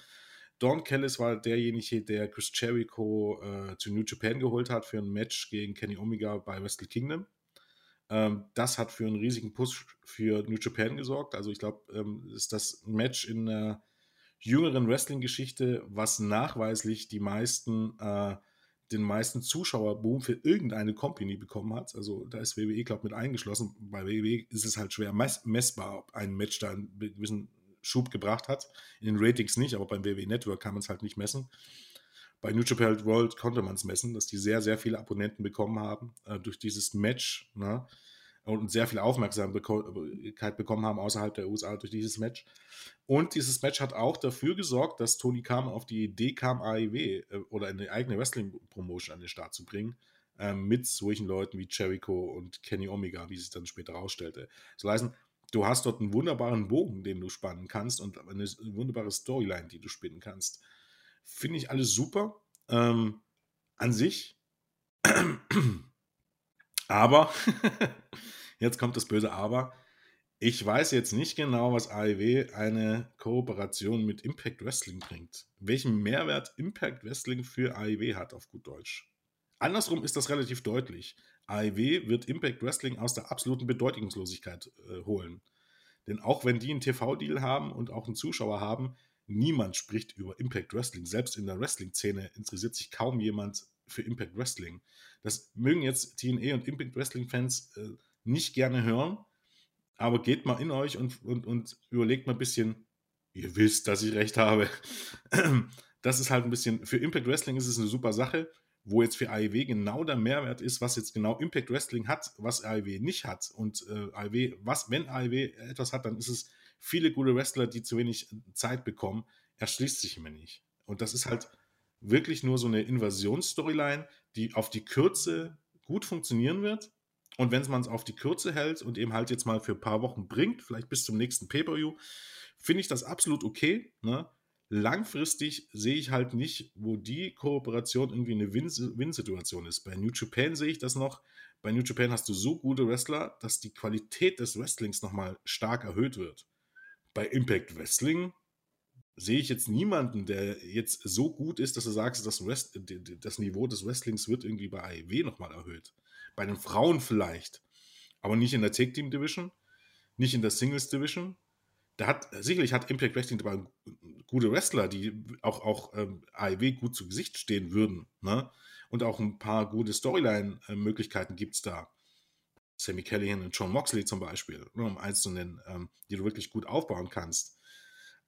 S2: Don Kellis war derjenige, der Chris Jericho äh, zu New Japan geholt hat für ein Match gegen Kenny Omega bei Wrestle Kingdom. Ähm, das hat für einen riesigen Push für New Japan gesorgt. Also ich glaube, ähm, ist das Match in der jüngeren Wrestling-Geschichte, was nachweislich die meisten, äh, den meisten Zuschauerboom für irgendeine Company bekommen hat. Also da ist WWE, glaube ich, mit eingeschlossen. Bei WWE ist es halt schwer mess messbar, ob ein Match da einen gewissen Schub gebracht hat. In den Ratings nicht, aber beim WWE Network kann man es halt nicht messen. Bei New Japan World konnte man es messen, dass die sehr, sehr viele Abonnenten bekommen haben äh, durch dieses Match ne? Und sehr viel Aufmerksamkeit bekommen haben außerhalb der USA durch dieses Match. Und dieses Match hat auch dafür gesorgt, dass Tony Khan auf die Idee kam, AEW äh, oder eine eigene Wrestling-Promotion an den Start zu bringen äh, mit solchen Leuten wie Jericho und Kenny Omega, wie sich dann später herausstellte. So heißen, du hast dort einen wunderbaren Bogen, den du spannen kannst und eine wunderbare Storyline, die du spinnen kannst. Finde ich alles super. Ähm, an sich. Aber, jetzt kommt das böse Aber. Ich weiß jetzt nicht genau, was AEW eine Kooperation mit Impact Wrestling bringt. Welchen Mehrwert Impact Wrestling für AEW hat, auf gut Deutsch. Andersrum ist das relativ deutlich. AEW wird Impact Wrestling aus der absoluten Bedeutungslosigkeit äh, holen. Denn auch wenn die einen TV-Deal haben und auch einen Zuschauer haben, niemand spricht über Impact Wrestling. Selbst in der Wrestling-Szene interessiert sich kaum jemand für Impact Wrestling. Das mögen jetzt TNA und Impact Wrestling-Fans äh, nicht gerne hören, aber geht mal in euch und, und, und überlegt mal ein bisschen, ihr wisst, dass ich recht habe. Das ist halt ein bisschen, für Impact Wrestling ist es eine super Sache wo jetzt für AEW genau der Mehrwert ist, was jetzt genau Impact Wrestling hat, was AEW nicht hat. Und äh, AEW, was, wenn AEW etwas hat, dann ist es viele gute Wrestler, die zu wenig Zeit bekommen, erschließt sich immer nicht. Und das ist halt wirklich nur so eine Invasionsstoryline, die auf die Kürze gut funktionieren wird. Und wenn man es auf die Kürze hält und eben halt jetzt mal für ein paar Wochen bringt, vielleicht bis zum nächsten Pay-Per-View, finde ich das absolut okay. Ne? langfristig sehe ich halt nicht, wo die Kooperation irgendwie eine Win-Situation ist. Bei New Japan sehe ich das noch. Bei New Japan hast du so gute Wrestler, dass die Qualität des Wrestlings nochmal stark erhöht wird. Bei Impact Wrestling sehe ich jetzt niemanden, der jetzt so gut ist, dass du sagst, das, Rest, das Niveau des Wrestlings wird irgendwie bei AEW nochmal erhöht. Bei den Frauen vielleicht, aber nicht in der Take Team Division, nicht in der Singles Division, da hat, sicherlich hat Impact Wrestling dabei gute Wrestler, die auch, auch ähm, AEW gut zu Gesicht stehen würden. Ne? Und auch ein paar gute Storyline-Möglichkeiten gibt es da. Sammy Callahan und John Moxley zum Beispiel, nur um eins zu nennen, ähm, die du wirklich gut aufbauen kannst.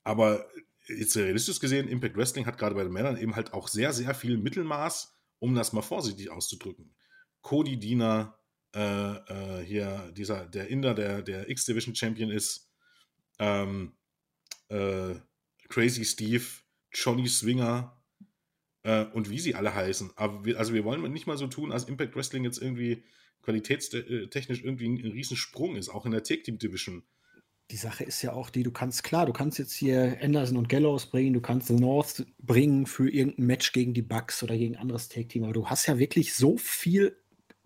S2: Aber jetzt realistisch gesehen, Impact Wrestling hat gerade bei den Männern eben halt auch sehr, sehr viel Mittelmaß, um das mal vorsichtig auszudrücken. Cody Diener, äh, äh, hier dieser, der Inder, der, der X-Division Champion ist, ähm, äh, Crazy Steve, Johnny Swinger äh, und wie sie alle heißen. Aber wir, also wir wollen nicht mal so tun, als Impact Wrestling jetzt irgendwie qualitätstechnisch irgendwie ein, Riesensprung ist, auch in der Tag Team Division.
S1: Die Sache ist ja auch die, du kannst, klar, du kannst jetzt hier Anderson und Gallows bringen, du kannst The North bringen für irgendein Match gegen die Bucks oder gegen ein anderes Tag Team, aber du hast ja wirklich so viel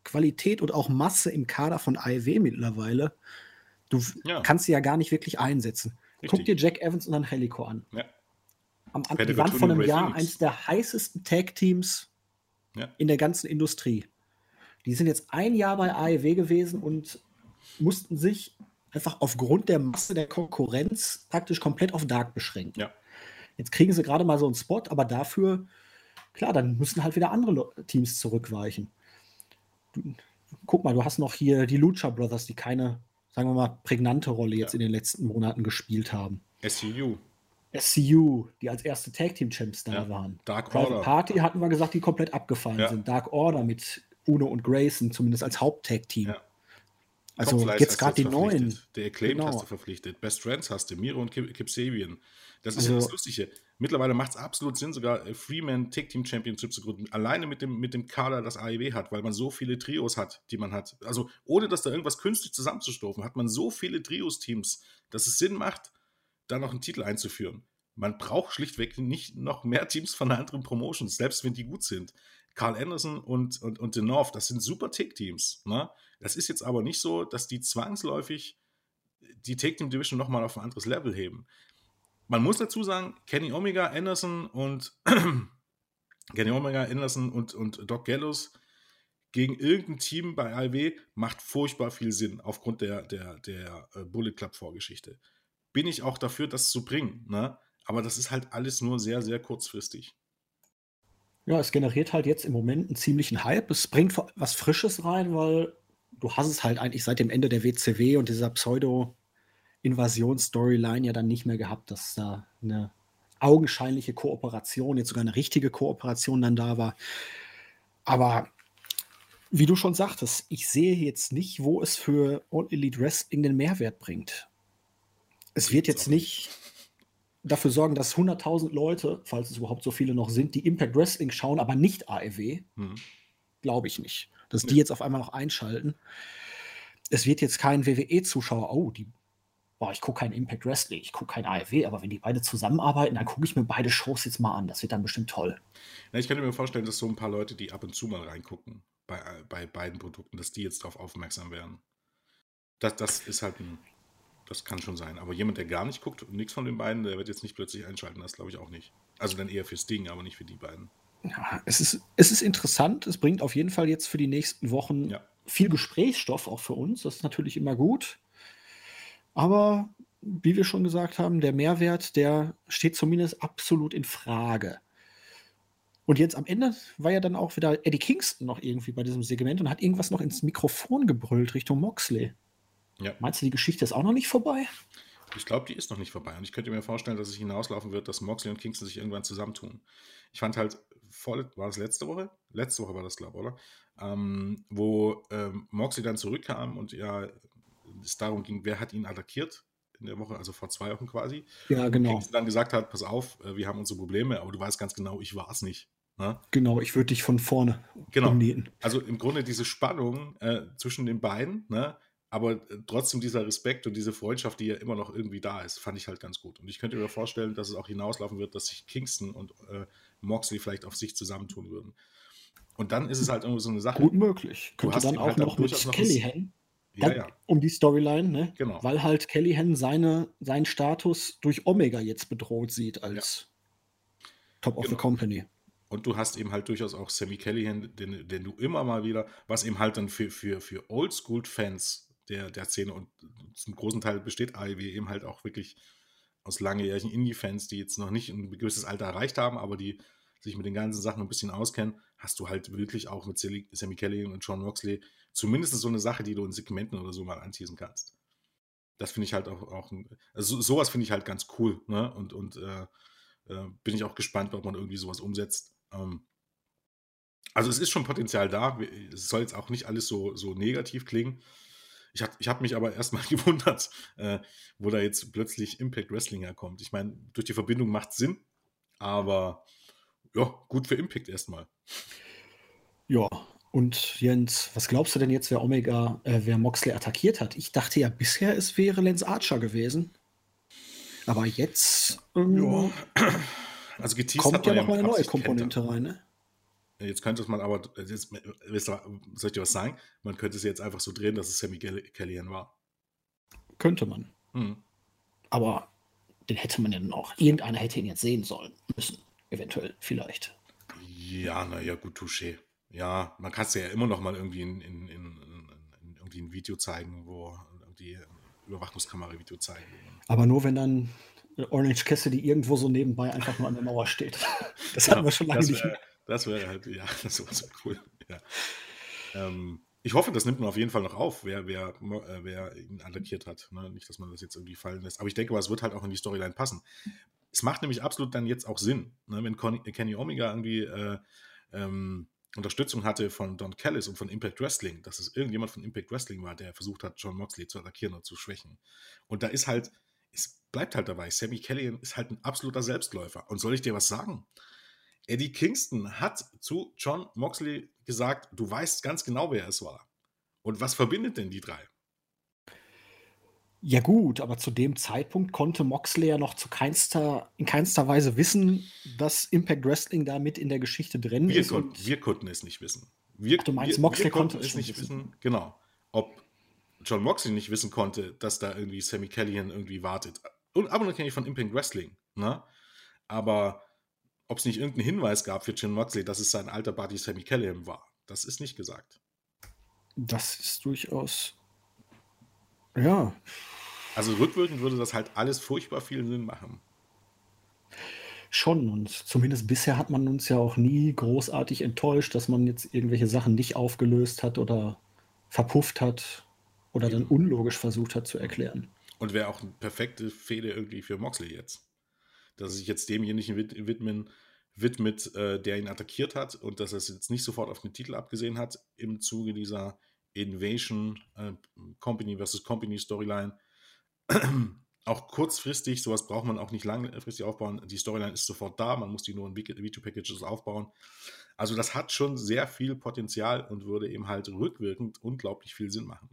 S1: Qualität und auch Masse im Kader von AEW mittlerweile. Du ja. kannst sie ja gar nicht wirklich einsetzen. Richtig. Guck dir Jack Evans und dann Helico an. Ja. am, die waren vor einem Jahr eines der heißesten Tag-Teams ja. in der ganzen Industrie. Die sind jetzt ein Jahr bei AEW gewesen und mussten sich einfach aufgrund der Masse der Konkurrenz praktisch komplett auf Dark beschränken. Ja. Jetzt kriegen sie gerade mal so einen Spot, aber dafür, klar, dann müssen halt wieder andere Teams zurückweichen. Du, guck mal, du hast noch hier die Lucha Brothers, die keine, sagen wir mal, prägnante Rolle jetzt ja. in den letzten Monaten gespielt haben.
S2: SCU.
S1: SCU, die als erste Tag Team Champs da ja. waren.
S2: Dark Private Order.
S1: Party hatten wir gesagt, die komplett abgefallen ja. sind. Dark Order mit Uno und Grayson, zumindest als Haupt-Tag Team. Ja. Also jetzt gerade die neuen.
S2: Der Acclaimed genau. hast du verpflichtet. Best Friends hast du, Miro und Kip, Kip Sabian. Das ist also, ja das Lustige. Mittlerweile macht es absolut Sinn, sogar äh, Freeman Tag Team Championship zu gründen. Alleine mit dem, mit dem Kader, das AEW hat, weil man so viele Trios hat, die man hat. Also ohne dass da irgendwas künstlich zusammenzustoßen, hat man so viele Trios-Teams, dass es Sinn macht, da noch einen Titel einzuführen. Man braucht schlichtweg nicht noch mehr Teams von anderen Promotions, selbst wenn die gut sind. Carl Anderson und, und, und The North, das sind super Take-Teams. Ne? Das ist jetzt aber nicht so, dass die zwangsläufig die Take-Team-Division nochmal auf ein anderes Level heben. Man muss dazu sagen, Kenny Omega, Anderson und Kenny Omega, Anderson und, und Doc Gallows gegen irgendein Team bei ALW macht furchtbar viel Sinn aufgrund der, der, der äh, Bullet Club-Vorgeschichte. Bin ich auch dafür, das zu bringen. Ne? Aber das ist halt alles nur sehr, sehr kurzfristig.
S1: Ja, es generiert halt jetzt im Moment einen ziemlichen Hype. Es bringt was Frisches rein, weil du hast es halt eigentlich seit dem Ende der WCW und dieser Pseudo-Invasion-Storyline ja dann nicht mehr gehabt, dass da eine augenscheinliche Kooperation, jetzt sogar eine richtige Kooperation dann da war. Aber wie du schon sagtest, ich sehe jetzt nicht, wo es für All Elite Wrestling den Mehrwert bringt. Es wird jetzt nicht dafür sorgen, dass 100.000 Leute, falls es überhaupt so viele noch sind, die Impact Wrestling schauen, aber nicht AEW, mhm. glaube ich nicht. Dass ja. die jetzt auf einmal noch einschalten. Es wird jetzt kein WWE-Zuschauer, oh, die, boah, ich gucke kein Impact Wrestling, ich gucke kein AEW, aber wenn die beide zusammenarbeiten, dann gucke ich mir beide Shows jetzt mal an. Das wird dann bestimmt toll.
S2: Ja, ich könnte mir vorstellen, dass so ein paar Leute, die ab und zu mal reingucken bei, bei beiden Produkten, dass die jetzt darauf aufmerksam werden. Das, das ist halt ein das kann schon sein. Aber jemand, der gar nicht guckt und nichts von den beiden, der wird jetzt nicht plötzlich einschalten. Das glaube ich auch nicht. Also dann eher fürs Ding, aber nicht für die beiden.
S1: Ja, es ist, es ist interessant. Es bringt auf jeden Fall jetzt für die nächsten Wochen ja. viel Gesprächsstoff auch für uns. Das ist natürlich immer gut. Aber wie wir schon gesagt haben, der Mehrwert, der steht zumindest absolut in Frage. Und jetzt am Ende war ja dann auch wieder Eddie Kingston noch irgendwie bei diesem Segment und hat irgendwas noch ins Mikrofon gebrüllt Richtung Moxley. Ja. Meinst du, die Geschichte ist auch noch nicht vorbei?
S2: Ich glaube, die ist noch nicht vorbei. Und ich könnte mir vorstellen, dass es hinauslaufen wird, dass Moxley und Kingston sich irgendwann zusammentun. Ich fand halt, voll, war das letzte Woche? Letzte Woche war das, glaube ich, oder? Ähm, wo ähm, Moxley dann zurückkam und ja, es darum ging, wer hat ihn attackiert in der Woche, also vor zwei Wochen quasi.
S1: Ja, genau. Und
S2: Kingston dann gesagt hat, pass auf, äh, wir haben unsere Probleme, aber du weißt ganz genau, ich war es nicht.
S1: Ne? Genau, ich würde dich von vorne
S2: genau. umnieten. Also im Grunde diese Spannung äh, zwischen den beiden, ne? Aber äh, trotzdem dieser Respekt und diese Freundschaft, die ja immer noch irgendwie da ist, fand ich halt ganz gut. Und ich könnte mir vorstellen, dass es auch hinauslaufen wird, dass sich Kingston und äh, Moxley vielleicht auf sich zusammentun würden. Und dann ist es halt irgendwie so eine Sache.
S1: Gut möglich. Könnte dann auch halt noch mit Kellyhan. Ja, ja. Um die Storyline, ne?
S2: Genau.
S1: Weil halt Kellyhan seine, seinen Status durch Omega jetzt bedroht sieht als ja. Top genau. of the genau. Company.
S2: Und du hast eben halt durchaus auch Sammy Kellyhan, den, den du immer mal wieder, was eben halt dann für, für, für Oldschool-Fans der, der Szene und zum großen Teil besteht AEW eben halt auch wirklich aus langjährigen Indie-Fans, die jetzt noch nicht ein gewisses Alter erreicht haben, aber die sich mit den ganzen Sachen ein bisschen auskennen, hast du halt wirklich auch mit Sammy Kelly und Sean Moxley zumindest so eine Sache, die du in Segmenten oder so mal anteasen kannst. Das finde ich halt auch, auch also sowas finde ich halt ganz cool, ne? Und, und äh, äh, bin ich auch gespannt, ob man irgendwie sowas umsetzt. Ähm, also es ist schon Potenzial da. Es soll jetzt auch nicht alles so, so negativ klingen. Ich, ich habe mich aber erstmal gewundert, äh, wo da jetzt plötzlich Impact Wrestling herkommt. Ich meine, durch die Verbindung macht Sinn, aber ja, gut für Impact erstmal.
S1: Ja, und Jens, was glaubst du denn jetzt, wer Omega, äh, wer Moxley attackiert hat? Ich dachte ja bisher, es wäre Lance Archer gewesen. Aber jetzt
S2: ähm, ja. also
S1: kommt ja noch mal eine neue Komponente rein, ne?
S2: Jetzt könnte man aber, jetzt, soll ich dir was sagen? Man könnte es jetzt einfach so drehen, dass es Sammy Kellyan war.
S1: Könnte man. Hm. Aber den hätte man ja noch, irgendeiner hätte ihn jetzt sehen sollen müssen, eventuell, vielleicht.
S2: Ja, naja, gut, touché. Ja, man kann es ja immer noch mal irgendwie in, in, in, in, irgendwie ein Video zeigen, wo die Überwachungskamera-Video zeigen.
S1: Aber nur wenn dann Orange Cassidy irgendwo so nebenbei einfach nur an der Mauer steht. Das hatten wir schon lange
S2: das
S1: nicht
S2: wär,
S1: mehr.
S2: Das wäre halt, ja, das wäre cool. Ja. Ähm, ich hoffe, das nimmt man auf jeden Fall noch auf, wer, wer, äh, wer ihn attackiert hat. Ne? Nicht, dass man das jetzt irgendwie fallen lässt. Aber ich denke es wird halt auch in die Storyline passen. Es macht nämlich absolut dann jetzt auch Sinn, ne? wenn Conny, Kenny Omega irgendwie äh, ähm, Unterstützung hatte von Don Callis und von Impact Wrestling, dass es irgendjemand von Impact Wrestling war, der versucht hat, John Moxley zu attackieren und zu schwächen. Und da ist halt, es bleibt halt dabei, Sammy Callihan ist halt ein absoluter Selbstläufer. Und soll ich dir was sagen? Eddie Kingston hat zu John Moxley gesagt, du weißt ganz genau, wer es war. Und was verbindet denn die drei?
S1: Ja gut, aber zu dem Zeitpunkt konnte Moxley ja noch zu keinster, in keinster Weise wissen, dass Impact Wrestling da mit in der Geschichte drin
S2: Wir,
S1: ist.
S2: kon
S1: Und
S2: wir konnten es nicht wissen. Wir,
S1: Ach, du meinst,
S2: wir,
S1: Moxley
S2: wir konnten
S1: konnte es
S2: nicht
S1: wissen.
S2: wissen. Genau. Ob John Moxley nicht wissen konnte, dass da irgendwie Sammy Callihan irgendwie wartet. Und ich von Impact Wrestling. Ne? Aber ob es nicht irgendeinen Hinweis gab für John Moxley, dass es sein alter Buddy Sammy Callihan war, das ist nicht gesagt.
S1: das ist durchaus. Ja,
S2: Also rückwirkend würde das halt alles furchtbar viel Sinn machen.
S1: schon. Und zumindest bisher hat man uns ja auch nie großartig enttäuscht, dass man jetzt irgendwelche Sachen nicht aufgelöst hat oder verpufft hat oder dann unlogisch versucht hat zu erklären.
S2: Und wäre auch eine perfekte Fehde irgendwie für Moxley jetzt. Dass er sich jetzt demjenigen wid- widmen, widmet, äh, der ihn attackiert hat und dass er es jetzt nicht sofort auf den Titel abgesehen hat im Zuge dieser Invasion äh, Company versus Company Storyline. auch kurzfristig, sowas braucht man auch nicht langfristig aufbauen. Die Storyline ist sofort da, man muss die nur in Video-Packages aufbauen. Also das hat schon sehr viel Potenzial und würde eben halt rückwirkend unglaublich viel Sinn machen.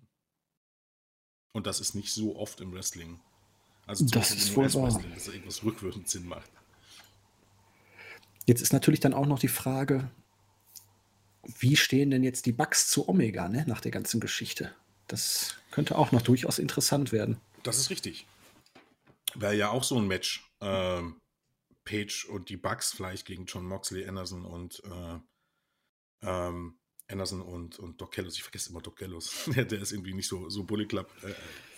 S2: Und das ist nicht so oft im Wrestling. Also
S1: Das ist wohl
S2: US-Wrestling, dass irgendwas rückwirkend Sinn macht.
S1: Jetzt ist natürlich dann auch noch die Frage, wie stehen denn jetzt die Bugs zu Omega, ne, nach der ganzen Geschichte? Das könnte auch noch durchaus interessant werden.
S2: Das ist richtig. Wäre ja auch so ein Match. Ähm, Page und die Bucks vielleicht gegen John Moxley, Anderson und äh, ähm, Anderson und, und Doc Gallows. Ich vergesse immer Doc Gallows. der, der ist irgendwie nicht so, so Bully Club äh,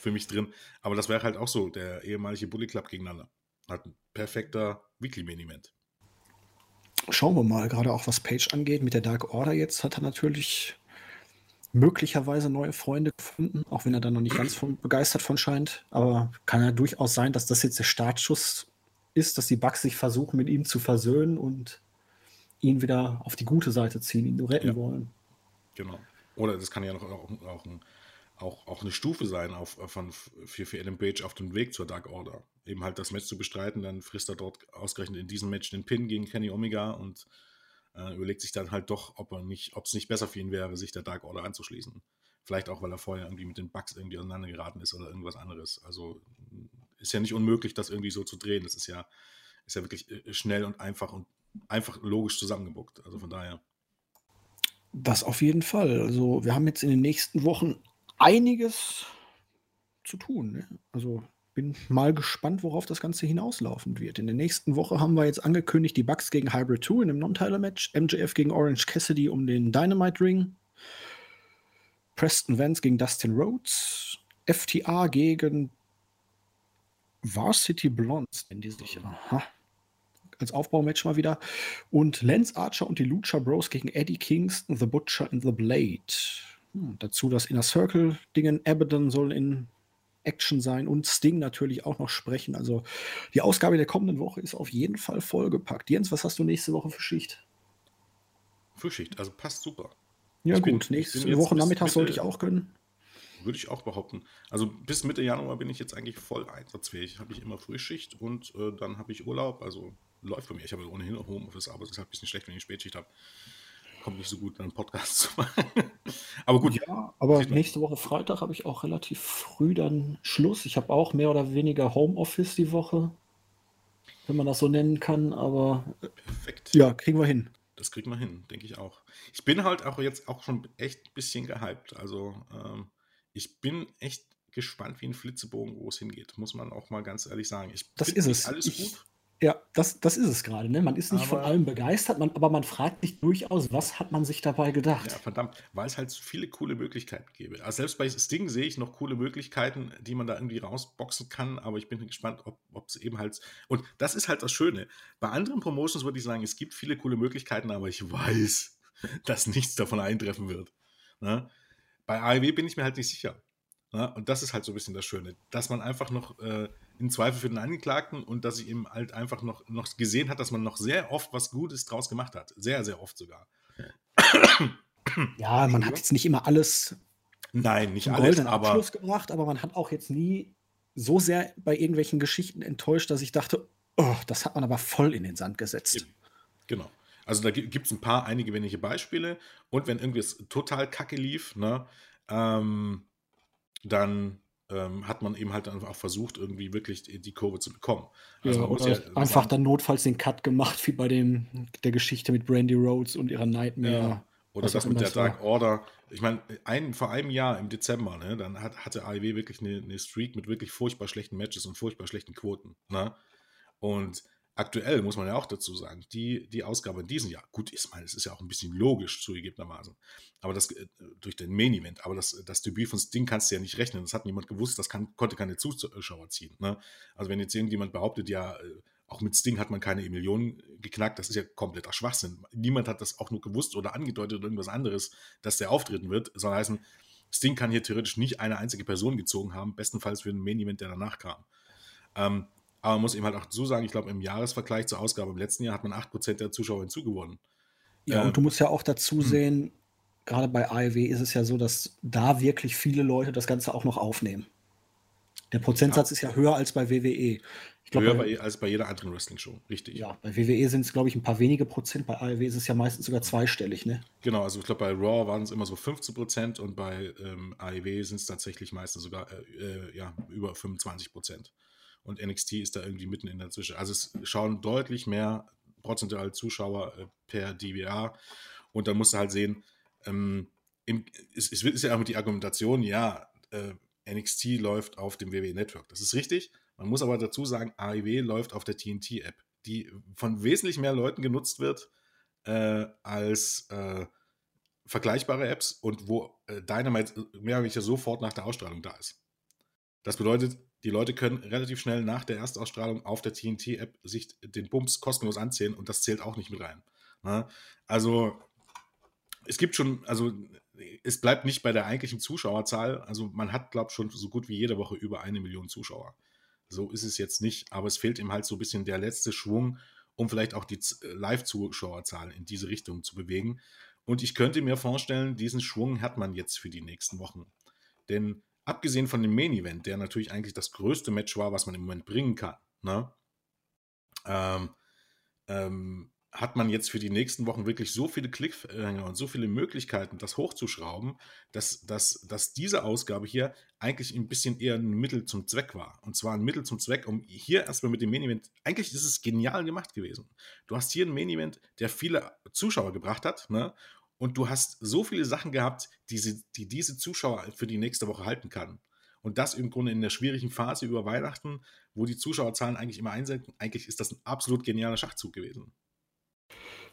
S2: für mich drin. Aber das wäre halt auch so, der ehemalige Bully Club gegeneinander. Hat ein perfekter Weekly Main Event.
S1: Schauen wir mal, gerade auch was Page angeht, mit der Dark Order jetzt hat er natürlich möglicherweise neue Freunde gefunden, auch wenn er da noch nicht ganz von, begeistert von scheint. Aber kann ja durchaus sein, dass das jetzt der Startschuss ist, dass die Bugs sich versuchen, mit ihm zu versöhnen und ihn wieder auf die gute Seite ziehen, ihn retten
S2: Ja.
S1: wollen.
S2: Genau. Oder das kann ja noch auch, auch, ein, auch, auch eine Stufe sein auf, von, für, für Adam Page auf dem Weg zur Dark Order. Eben halt das Match zu bestreiten, dann frisst er dort ausgerechnet in diesem Match den Pin gegen Kenny Omega und äh, überlegt sich dann halt doch, ob er nicht, ob es nicht besser für ihn wäre, sich der Dark Order anzuschließen. Vielleicht auch, weil er vorher irgendwie mit den Bugs irgendwie auseinander geraten ist oder irgendwas anderes. Also ist ja nicht unmöglich, das irgendwie so zu drehen. Das ist ja, ist ja wirklich äh, schnell und einfach und einfach logisch zusammengebuckt. Also von daher.
S1: Das auf jeden Fall. Also wir haben jetzt in den nächsten Wochen einiges zu tun. Ne? Also bin mal gespannt, worauf das Ganze hinauslaufen wird. In der nächsten Woche haben wir jetzt angekündigt, die Bucks gegen Hybrid 2 in einem Non-Title-Match, MJF gegen Orange Cassidy um den Dynamite Ring, Preston Vance gegen Dustin Rhodes, FTA gegen Varsity Blondes, nennen die sich. Aha. Als Aufbaumatch mal wieder. Und Lance Archer und die Lucha Bros gegen Eddie Kingston, The Butcher and The Blade. Hm, dazu das Inner Circle-Dingen. Abaddon soll in Action sein und Sting natürlich auch noch sprechen. Also die Ausgabe der kommenden Woche ist auf jeden Fall vollgepackt. Jens, was hast du nächste Woche für Schicht?
S2: Frühschicht, also passt super.
S1: Ja
S2: Ich
S1: gut, nächste
S2: bin jetzt
S1: Woche Nachmittag sollte ich auch können.
S2: Würde ich auch behaupten. Also bis Mitte Januar bin ich jetzt eigentlich voll einsatzfähig. Habe ich immer Frühschicht und äh, dann habe ich Urlaub. Also läuft bei mir. Ich habe ohnehin Homeoffice, aber es ist halt ein bisschen schlecht, wenn ich Spätschicht habe. Kommt nicht so gut, einen Podcast zu machen. aber gut,
S1: Ja, aber nächste Woche Freitag habe ich auch relativ früh dann Schluss. Ich habe auch mehr oder weniger Homeoffice die Woche, wenn man das so nennen kann. Aber
S2: perfekt.
S1: ja, kriegen wir hin.
S2: Das kriegt man hin, denke ich auch. Ich bin halt auch jetzt auch schon echt ein bisschen gehypt. Also ähm, ich bin echt gespannt wie ein Flitzebogen, wo es hingeht, muss man auch mal ganz ehrlich sagen. Ich
S1: das ist es.
S2: alles
S1: ich,
S2: gut.
S1: Ja, das, das ist es gerade. Ne? Man ist nicht von allem begeistert, man, aber man fragt sich durchaus, was hat man sich dabei gedacht?
S2: Ja, verdammt, weil es halt so viele coole Möglichkeiten gäbe. Also selbst bei Sting sehe ich noch coole Möglichkeiten, die man da irgendwie rausboxen kann, aber ich bin gespannt, ob es eben halt. Und das ist halt das Schöne. Bei anderen Promotions würde ich sagen, es gibt viele coole Möglichkeiten, aber ich weiß, dass nichts davon eintreffen wird. Ne? Bei AEW bin ich mir halt nicht sicher. Ne? Und das ist halt so ein bisschen das Schöne, dass man einfach noch. Äh, in Zweifel für den Angeklagten und dass sie eben halt einfach noch, noch gesehen hat, dass man noch sehr oft was Gutes draus gemacht hat. Sehr, sehr oft sogar.
S1: Ja, man hat jetzt nicht immer alles
S2: Nein, nicht alles,
S1: aber Abschluss gebracht, aber man hat auch jetzt nie so sehr bei irgendwelchen Geschichten enttäuscht, dass ich dachte, oh, das hat man aber voll in den Sand gesetzt.
S2: Genau. Also da gibt es ein paar, einige wenige Beispiele und wenn irgendwas total kacke lief, ne, ähm, dann ähm, hat man eben halt dann auch versucht, irgendwie wirklich die, Kurve zu bekommen.
S1: Also ja, ja einfach sagen, dann notfalls den Cut gemacht, wie bei dem, der Geschichte mit Brandy Rhodes und ihrer Nightmare. Ja.
S2: Oder das mit der Dark Order. Ich meine, ein, vor einem Jahr im Dezember, ne, dann hat, hatte AEW wirklich eine, eine Streak mit wirklich furchtbar schlechten Matches und furchtbar schlechten Quoten. Ne? Und aktuell muss man ja auch dazu sagen, die, die Ausgabe in diesem Jahr, gut, ich meine, es ist ja auch ein bisschen logisch zugegebenermaßen, aber das äh, durch den Main Event, aber das, das Debüt von Sting kannst du ja nicht rechnen. Das hat niemand gewusst, das kann, konnte keine Zuschauer ziehen. Ne? Also wenn jetzt irgendjemand behauptet, ja, äh, auch mit Sting hat man keine Millionen geknackt, das ist ja kompletter Schwachsinn. Niemand hat das auch nur gewusst oder angedeutet oder irgendwas anderes, dass der auftreten wird, soll heißen, Sting kann hier theoretisch nicht eine einzige Person gezogen haben, bestenfalls für den Main Event, der danach kam. Ähm, aber man muss eben halt auch dazu sagen, ich glaube, im Jahresvergleich zur Ausgabe im letzten Jahr hat man 8% der Zuschauer hinzugewonnen.
S1: Ja, ähm, und du musst ja auch dazu hm. sehen, gerade bei AEW ist es ja so, dass da wirklich viele Leute das Ganze auch noch aufnehmen. Der Prozentsatz ja. ist ja höher als bei WWE.
S2: Glaub, höher bei, als bei jeder anderen Wrestling-Show, richtig.
S1: Ja, bei WWE sind es, glaube ich, ein paar wenige Prozent. Bei AEW ist es ja meistens sogar zweistellig, ne?
S2: Genau, also ich glaube, bei Raw waren es immer so 15 Prozent und bei ähm, AEW sind es tatsächlich meistens sogar äh, äh, ja, über 25 Prozent und NXT ist da irgendwie mitten in der Zwischen. Also es schauen deutlich mehr prozentual Zuschauer äh, per DVR und dann musst du halt sehen, ähm, im, es, es, ist ja auch mit die Argumentation, ja, äh, NXT läuft auf dem WWE Network. Das ist richtig. Man muss aber dazu sagen, AEW läuft auf der TNT-App, die von wesentlich mehr Leuten genutzt wird äh, als äh, vergleichbare Apps und wo äh, Dynamite mehr oder weniger sofort nach der Ausstrahlung da ist. Das bedeutet, die Leute können relativ schnell nach der Erstausstrahlung auf der TNT-App sich den Bums kostenlos anzählen und das zählt auch nicht mit rein. Ne? Also es gibt schon, also es bleibt nicht bei der eigentlichen Zuschauerzahl. Also man hat, glaube ich, schon so gut wie jede Woche über eine Million Zuschauer. So ist es jetzt nicht, aber es fehlt ihm halt so ein bisschen der letzte Schwung, um vielleicht auch die Live-Zuschauerzahl in diese Richtung zu bewegen. Und ich könnte mir vorstellen, diesen Schwung hat man jetzt für die nächsten Wochen. Denn abgesehen von dem Main Event, der natürlich eigentlich das größte Match war, was man im Moment bringen kann, ne? ähm, ähm, hat man jetzt für die nächsten Wochen wirklich so viele Cliffhanger und so viele Möglichkeiten, das hochzuschrauben, dass, dass, dass diese Ausgabe hier eigentlich ein bisschen eher ein Mittel zum Zweck war. Und zwar ein Mittel zum Zweck, um hier erstmal mit dem Main Event, eigentlich ist es genial gemacht gewesen. Du hast hier ein Main Event, der viele Zuschauer gebracht hat, ne? Und du hast so viele Sachen gehabt, die, sie, die diese Zuschauer für die nächste Woche halten kann. Und das im Grunde in der schwierigen Phase über Weihnachten, wo die Zuschauerzahlen eigentlich immer einsenken. Eigentlich ist das ein absolut genialer Schachzug gewesen.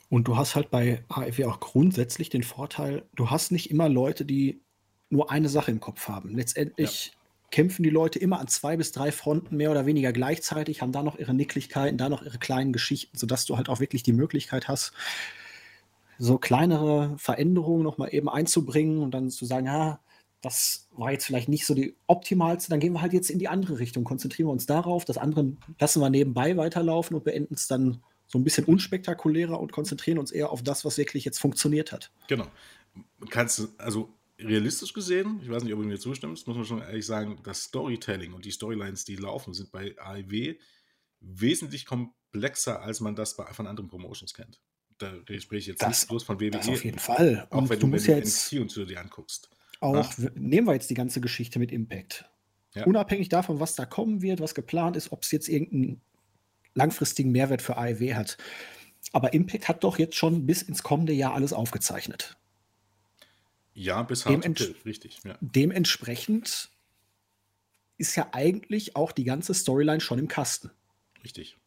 S1: Und du hast halt bei AFW auch grundsätzlich den Vorteil, du hast nicht immer Leute, die nur eine Sache im Kopf haben. Letztendlich ja. kämpfen die Leute immer an zwei bis drei Fronten mehr oder weniger gleichzeitig, haben da noch ihre Nicklichkeiten, da noch ihre kleinen Geschichten, sodass du halt auch wirklich die Möglichkeit hast, so kleinere Veränderungen noch mal eben einzubringen und dann zu sagen, ja, das war jetzt vielleicht nicht so die optimalste, dann gehen wir halt jetzt in die andere Richtung, konzentrieren wir uns darauf, das andere lassen wir nebenbei weiterlaufen und beenden es dann so ein bisschen unspektakulärer und konzentrieren uns eher auf das, was wirklich jetzt funktioniert hat.
S2: Genau. Kannst du, also realistisch gesehen, ich weiß nicht, ob du mir zustimmst, muss man schon ehrlich sagen, das Storytelling und die Storylines, die laufen, sind bei AEW wesentlich komplexer, als man das bei, von anderen Promotions kennt da spreche ich jetzt
S1: das,
S2: nicht bloß von WWE.
S1: Das auf jeden Fall.
S2: Auch und wenn du, musst wenn ja jetzt NXT und du dir anguckst.
S1: Auch, Na? nehmen wir jetzt die ganze Geschichte mit Impact. Ja. Unabhängig davon, was da kommen wird, was geplant ist, ob es jetzt irgendeinen langfristigen Mehrwert für AEW hat. Aber Impact hat doch jetzt schon bis ins kommende Jahr alles aufgezeichnet.
S2: Ja, bis Dementsch
S1: richtig. Ja. Dementsprechend ist ja eigentlich auch die ganze Storyline schon im Kasten.
S2: Richtig.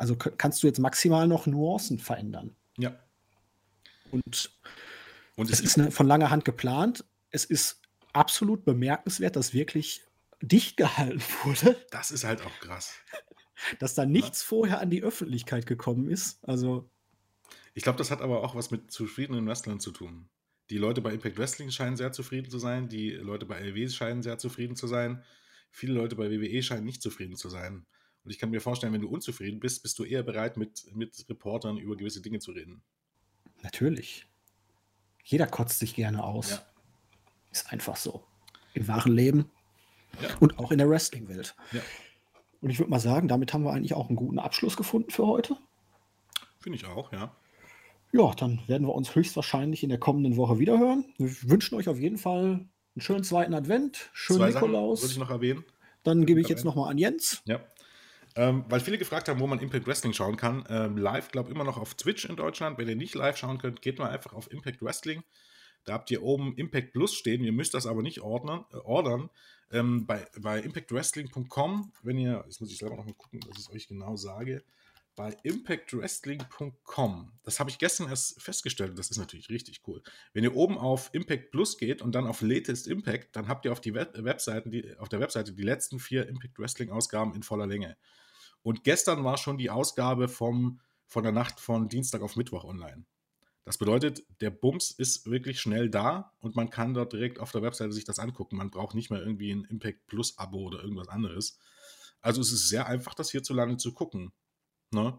S1: Also kannst du jetzt maximal noch Nuancen verändern.
S2: Ja.
S1: Und, Und es, es ist eine, von langer Hand geplant. Es ist absolut bemerkenswert, dass wirklich dicht gehalten wurde.
S2: Das ist halt auch krass.
S1: Dass da nichts ja. vorher an die Öffentlichkeit gekommen ist. Also.
S2: Ich glaube, das hat aber auch was mit zufriedenen Wrestlern zu tun. Die Leute bei Impact Wrestling scheinen sehr zufrieden zu sein. Die Leute bei LW scheinen sehr zufrieden zu sein. Viele Leute bei WWE scheinen nicht zufrieden zu sein. Und ich kann mir vorstellen, wenn du unzufrieden bist, bist du eher bereit, mit, mit Reportern über gewisse Dinge zu reden.
S1: Natürlich. Jeder kotzt sich gerne aus. Ja. Ist einfach so. Im wahren Leben ja. und auch in der Wrestling-Welt. Ja. Und ich würde mal sagen, damit haben wir eigentlich auch einen guten Abschluss gefunden für heute.
S2: Finde ich auch, ja.
S1: Ja, dann werden wir uns höchstwahrscheinlich in der kommenden Woche wiederhören. Wir wünschen euch auf jeden Fall einen schönen zweiten Advent, schönen Zwei Nikolaus.
S2: Würde ich noch erwähnen.
S1: Dann gebe ich jetzt nochmal an Jens.
S2: Ja. Ähm, weil viele gefragt haben, wo man Impact Wrestling schauen kann. Ähm, live, glaube ich, immer noch auf Twitch in Deutschland. Wenn ihr nicht live schauen könnt, geht mal einfach auf Impact Wrestling. Da habt ihr oben Impact Plus stehen. Ihr müsst das aber nicht ordnen, äh, ordern. Ähm, bei, bei impactwrestling.com, wenn ihr, jetzt muss ich selber noch mal gucken, dass ich euch genau sage, bei impactwrestling.com, das habe ich gestern erst festgestellt, das ist natürlich richtig cool. Wenn ihr oben auf Impact Plus geht und dann auf Latest Impact, dann habt ihr auf, die Web Webseiten, die, auf der Webseite die letzten vier Impact Wrestling Ausgaben in voller Länge. Und gestern war schon die Ausgabe vom, von der Nacht von Dienstag auf Mittwoch online. Das bedeutet, der Bums ist wirklich schnell da und man kann dort direkt auf der Webseite sich das angucken. Man braucht nicht mehr irgendwie ein Impact Plus Abo oder irgendwas anderes. Also es ist sehr einfach, das hierzulande zu gucken. Ne?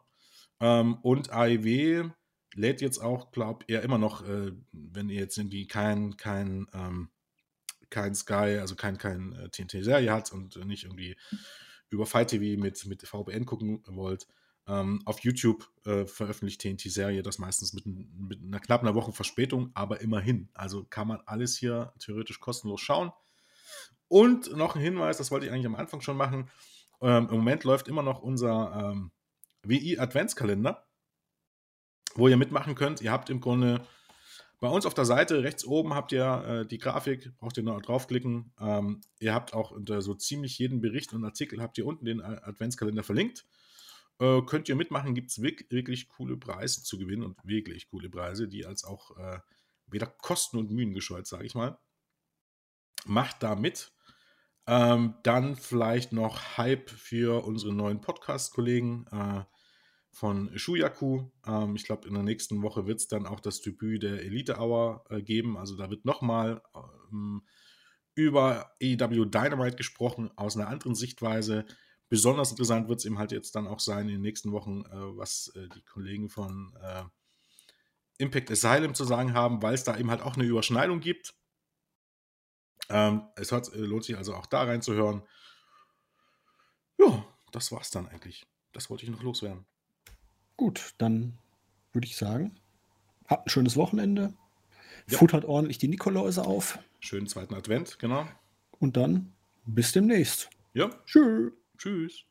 S2: Ähm, und AEW lädt jetzt auch, glaube ich, immer noch, äh, wenn ihr jetzt irgendwie kein, kein, ähm, kein Sky, also kein, kein äh, TNT-Serie hat und nicht irgendwie über Fight TV mit, mit VPN gucken wollt, ähm, auf YouTube äh, veröffentlicht TNT-Serie das meistens mit, mit, einer knappen einer Woche Verspätung, aber immerhin. Also kann man alles hier theoretisch kostenlos schauen. Und noch ein Hinweis, das wollte ich eigentlich am Anfang schon machen. Ähm, Im Moment läuft immer noch unser ähm, WI Adventskalender, wo ihr mitmachen könnt. Ihr habt im Grunde bei uns auf der Seite rechts oben habt ihr äh, die Grafik, braucht ihr nur draufklicken. Ähm, ihr habt auch unter so ziemlich jeden Bericht und Artikel habt ihr unten den Adventskalender verlinkt. Äh, könnt ihr mitmachen, gibt es wirklich, wirklich, coole Preise zu gewinnen und wirklich coole Preise, die als auch äh, weder Kosten und Mühen gescheut, sage ich mal. Macht da mit. Ähm, dann vielleicht noch Hype für unsere neuen Podcast-Kollegen äh, von Shuyaku. Ähm, ich glaube, in der nächsten Woche wird es dann auch das Debüt der Elite Hour äh, geben. Also da wird nochmal ähm, über AEW Dynamite gesprochen aus einer anderen Sichtweise. Besonders interessant wird es eben halt jetzt dann auch sein in den nächsten Wochen, äh, was äh, die Kollegen von äh, Impact Asylum zu sagen haben, weil es da eben halt auch eine Überschneidung gibt. Ähm, es hat, äh, lohnt sich also auch da reinzuhören. Ja, das war's dann eigentlich. Das wollte ich noch loswerden.
S1: Gut, dann würde ich sagen, habt ein schönes Wochenende. Ja. Futtert ordentlich die Nikoläuse auf.
S2: Schönen zweiten Advent, genau.
S1: Und dann bis demnächst.
S2: Ja.
S1: Tschüss.
S2: Tschüss.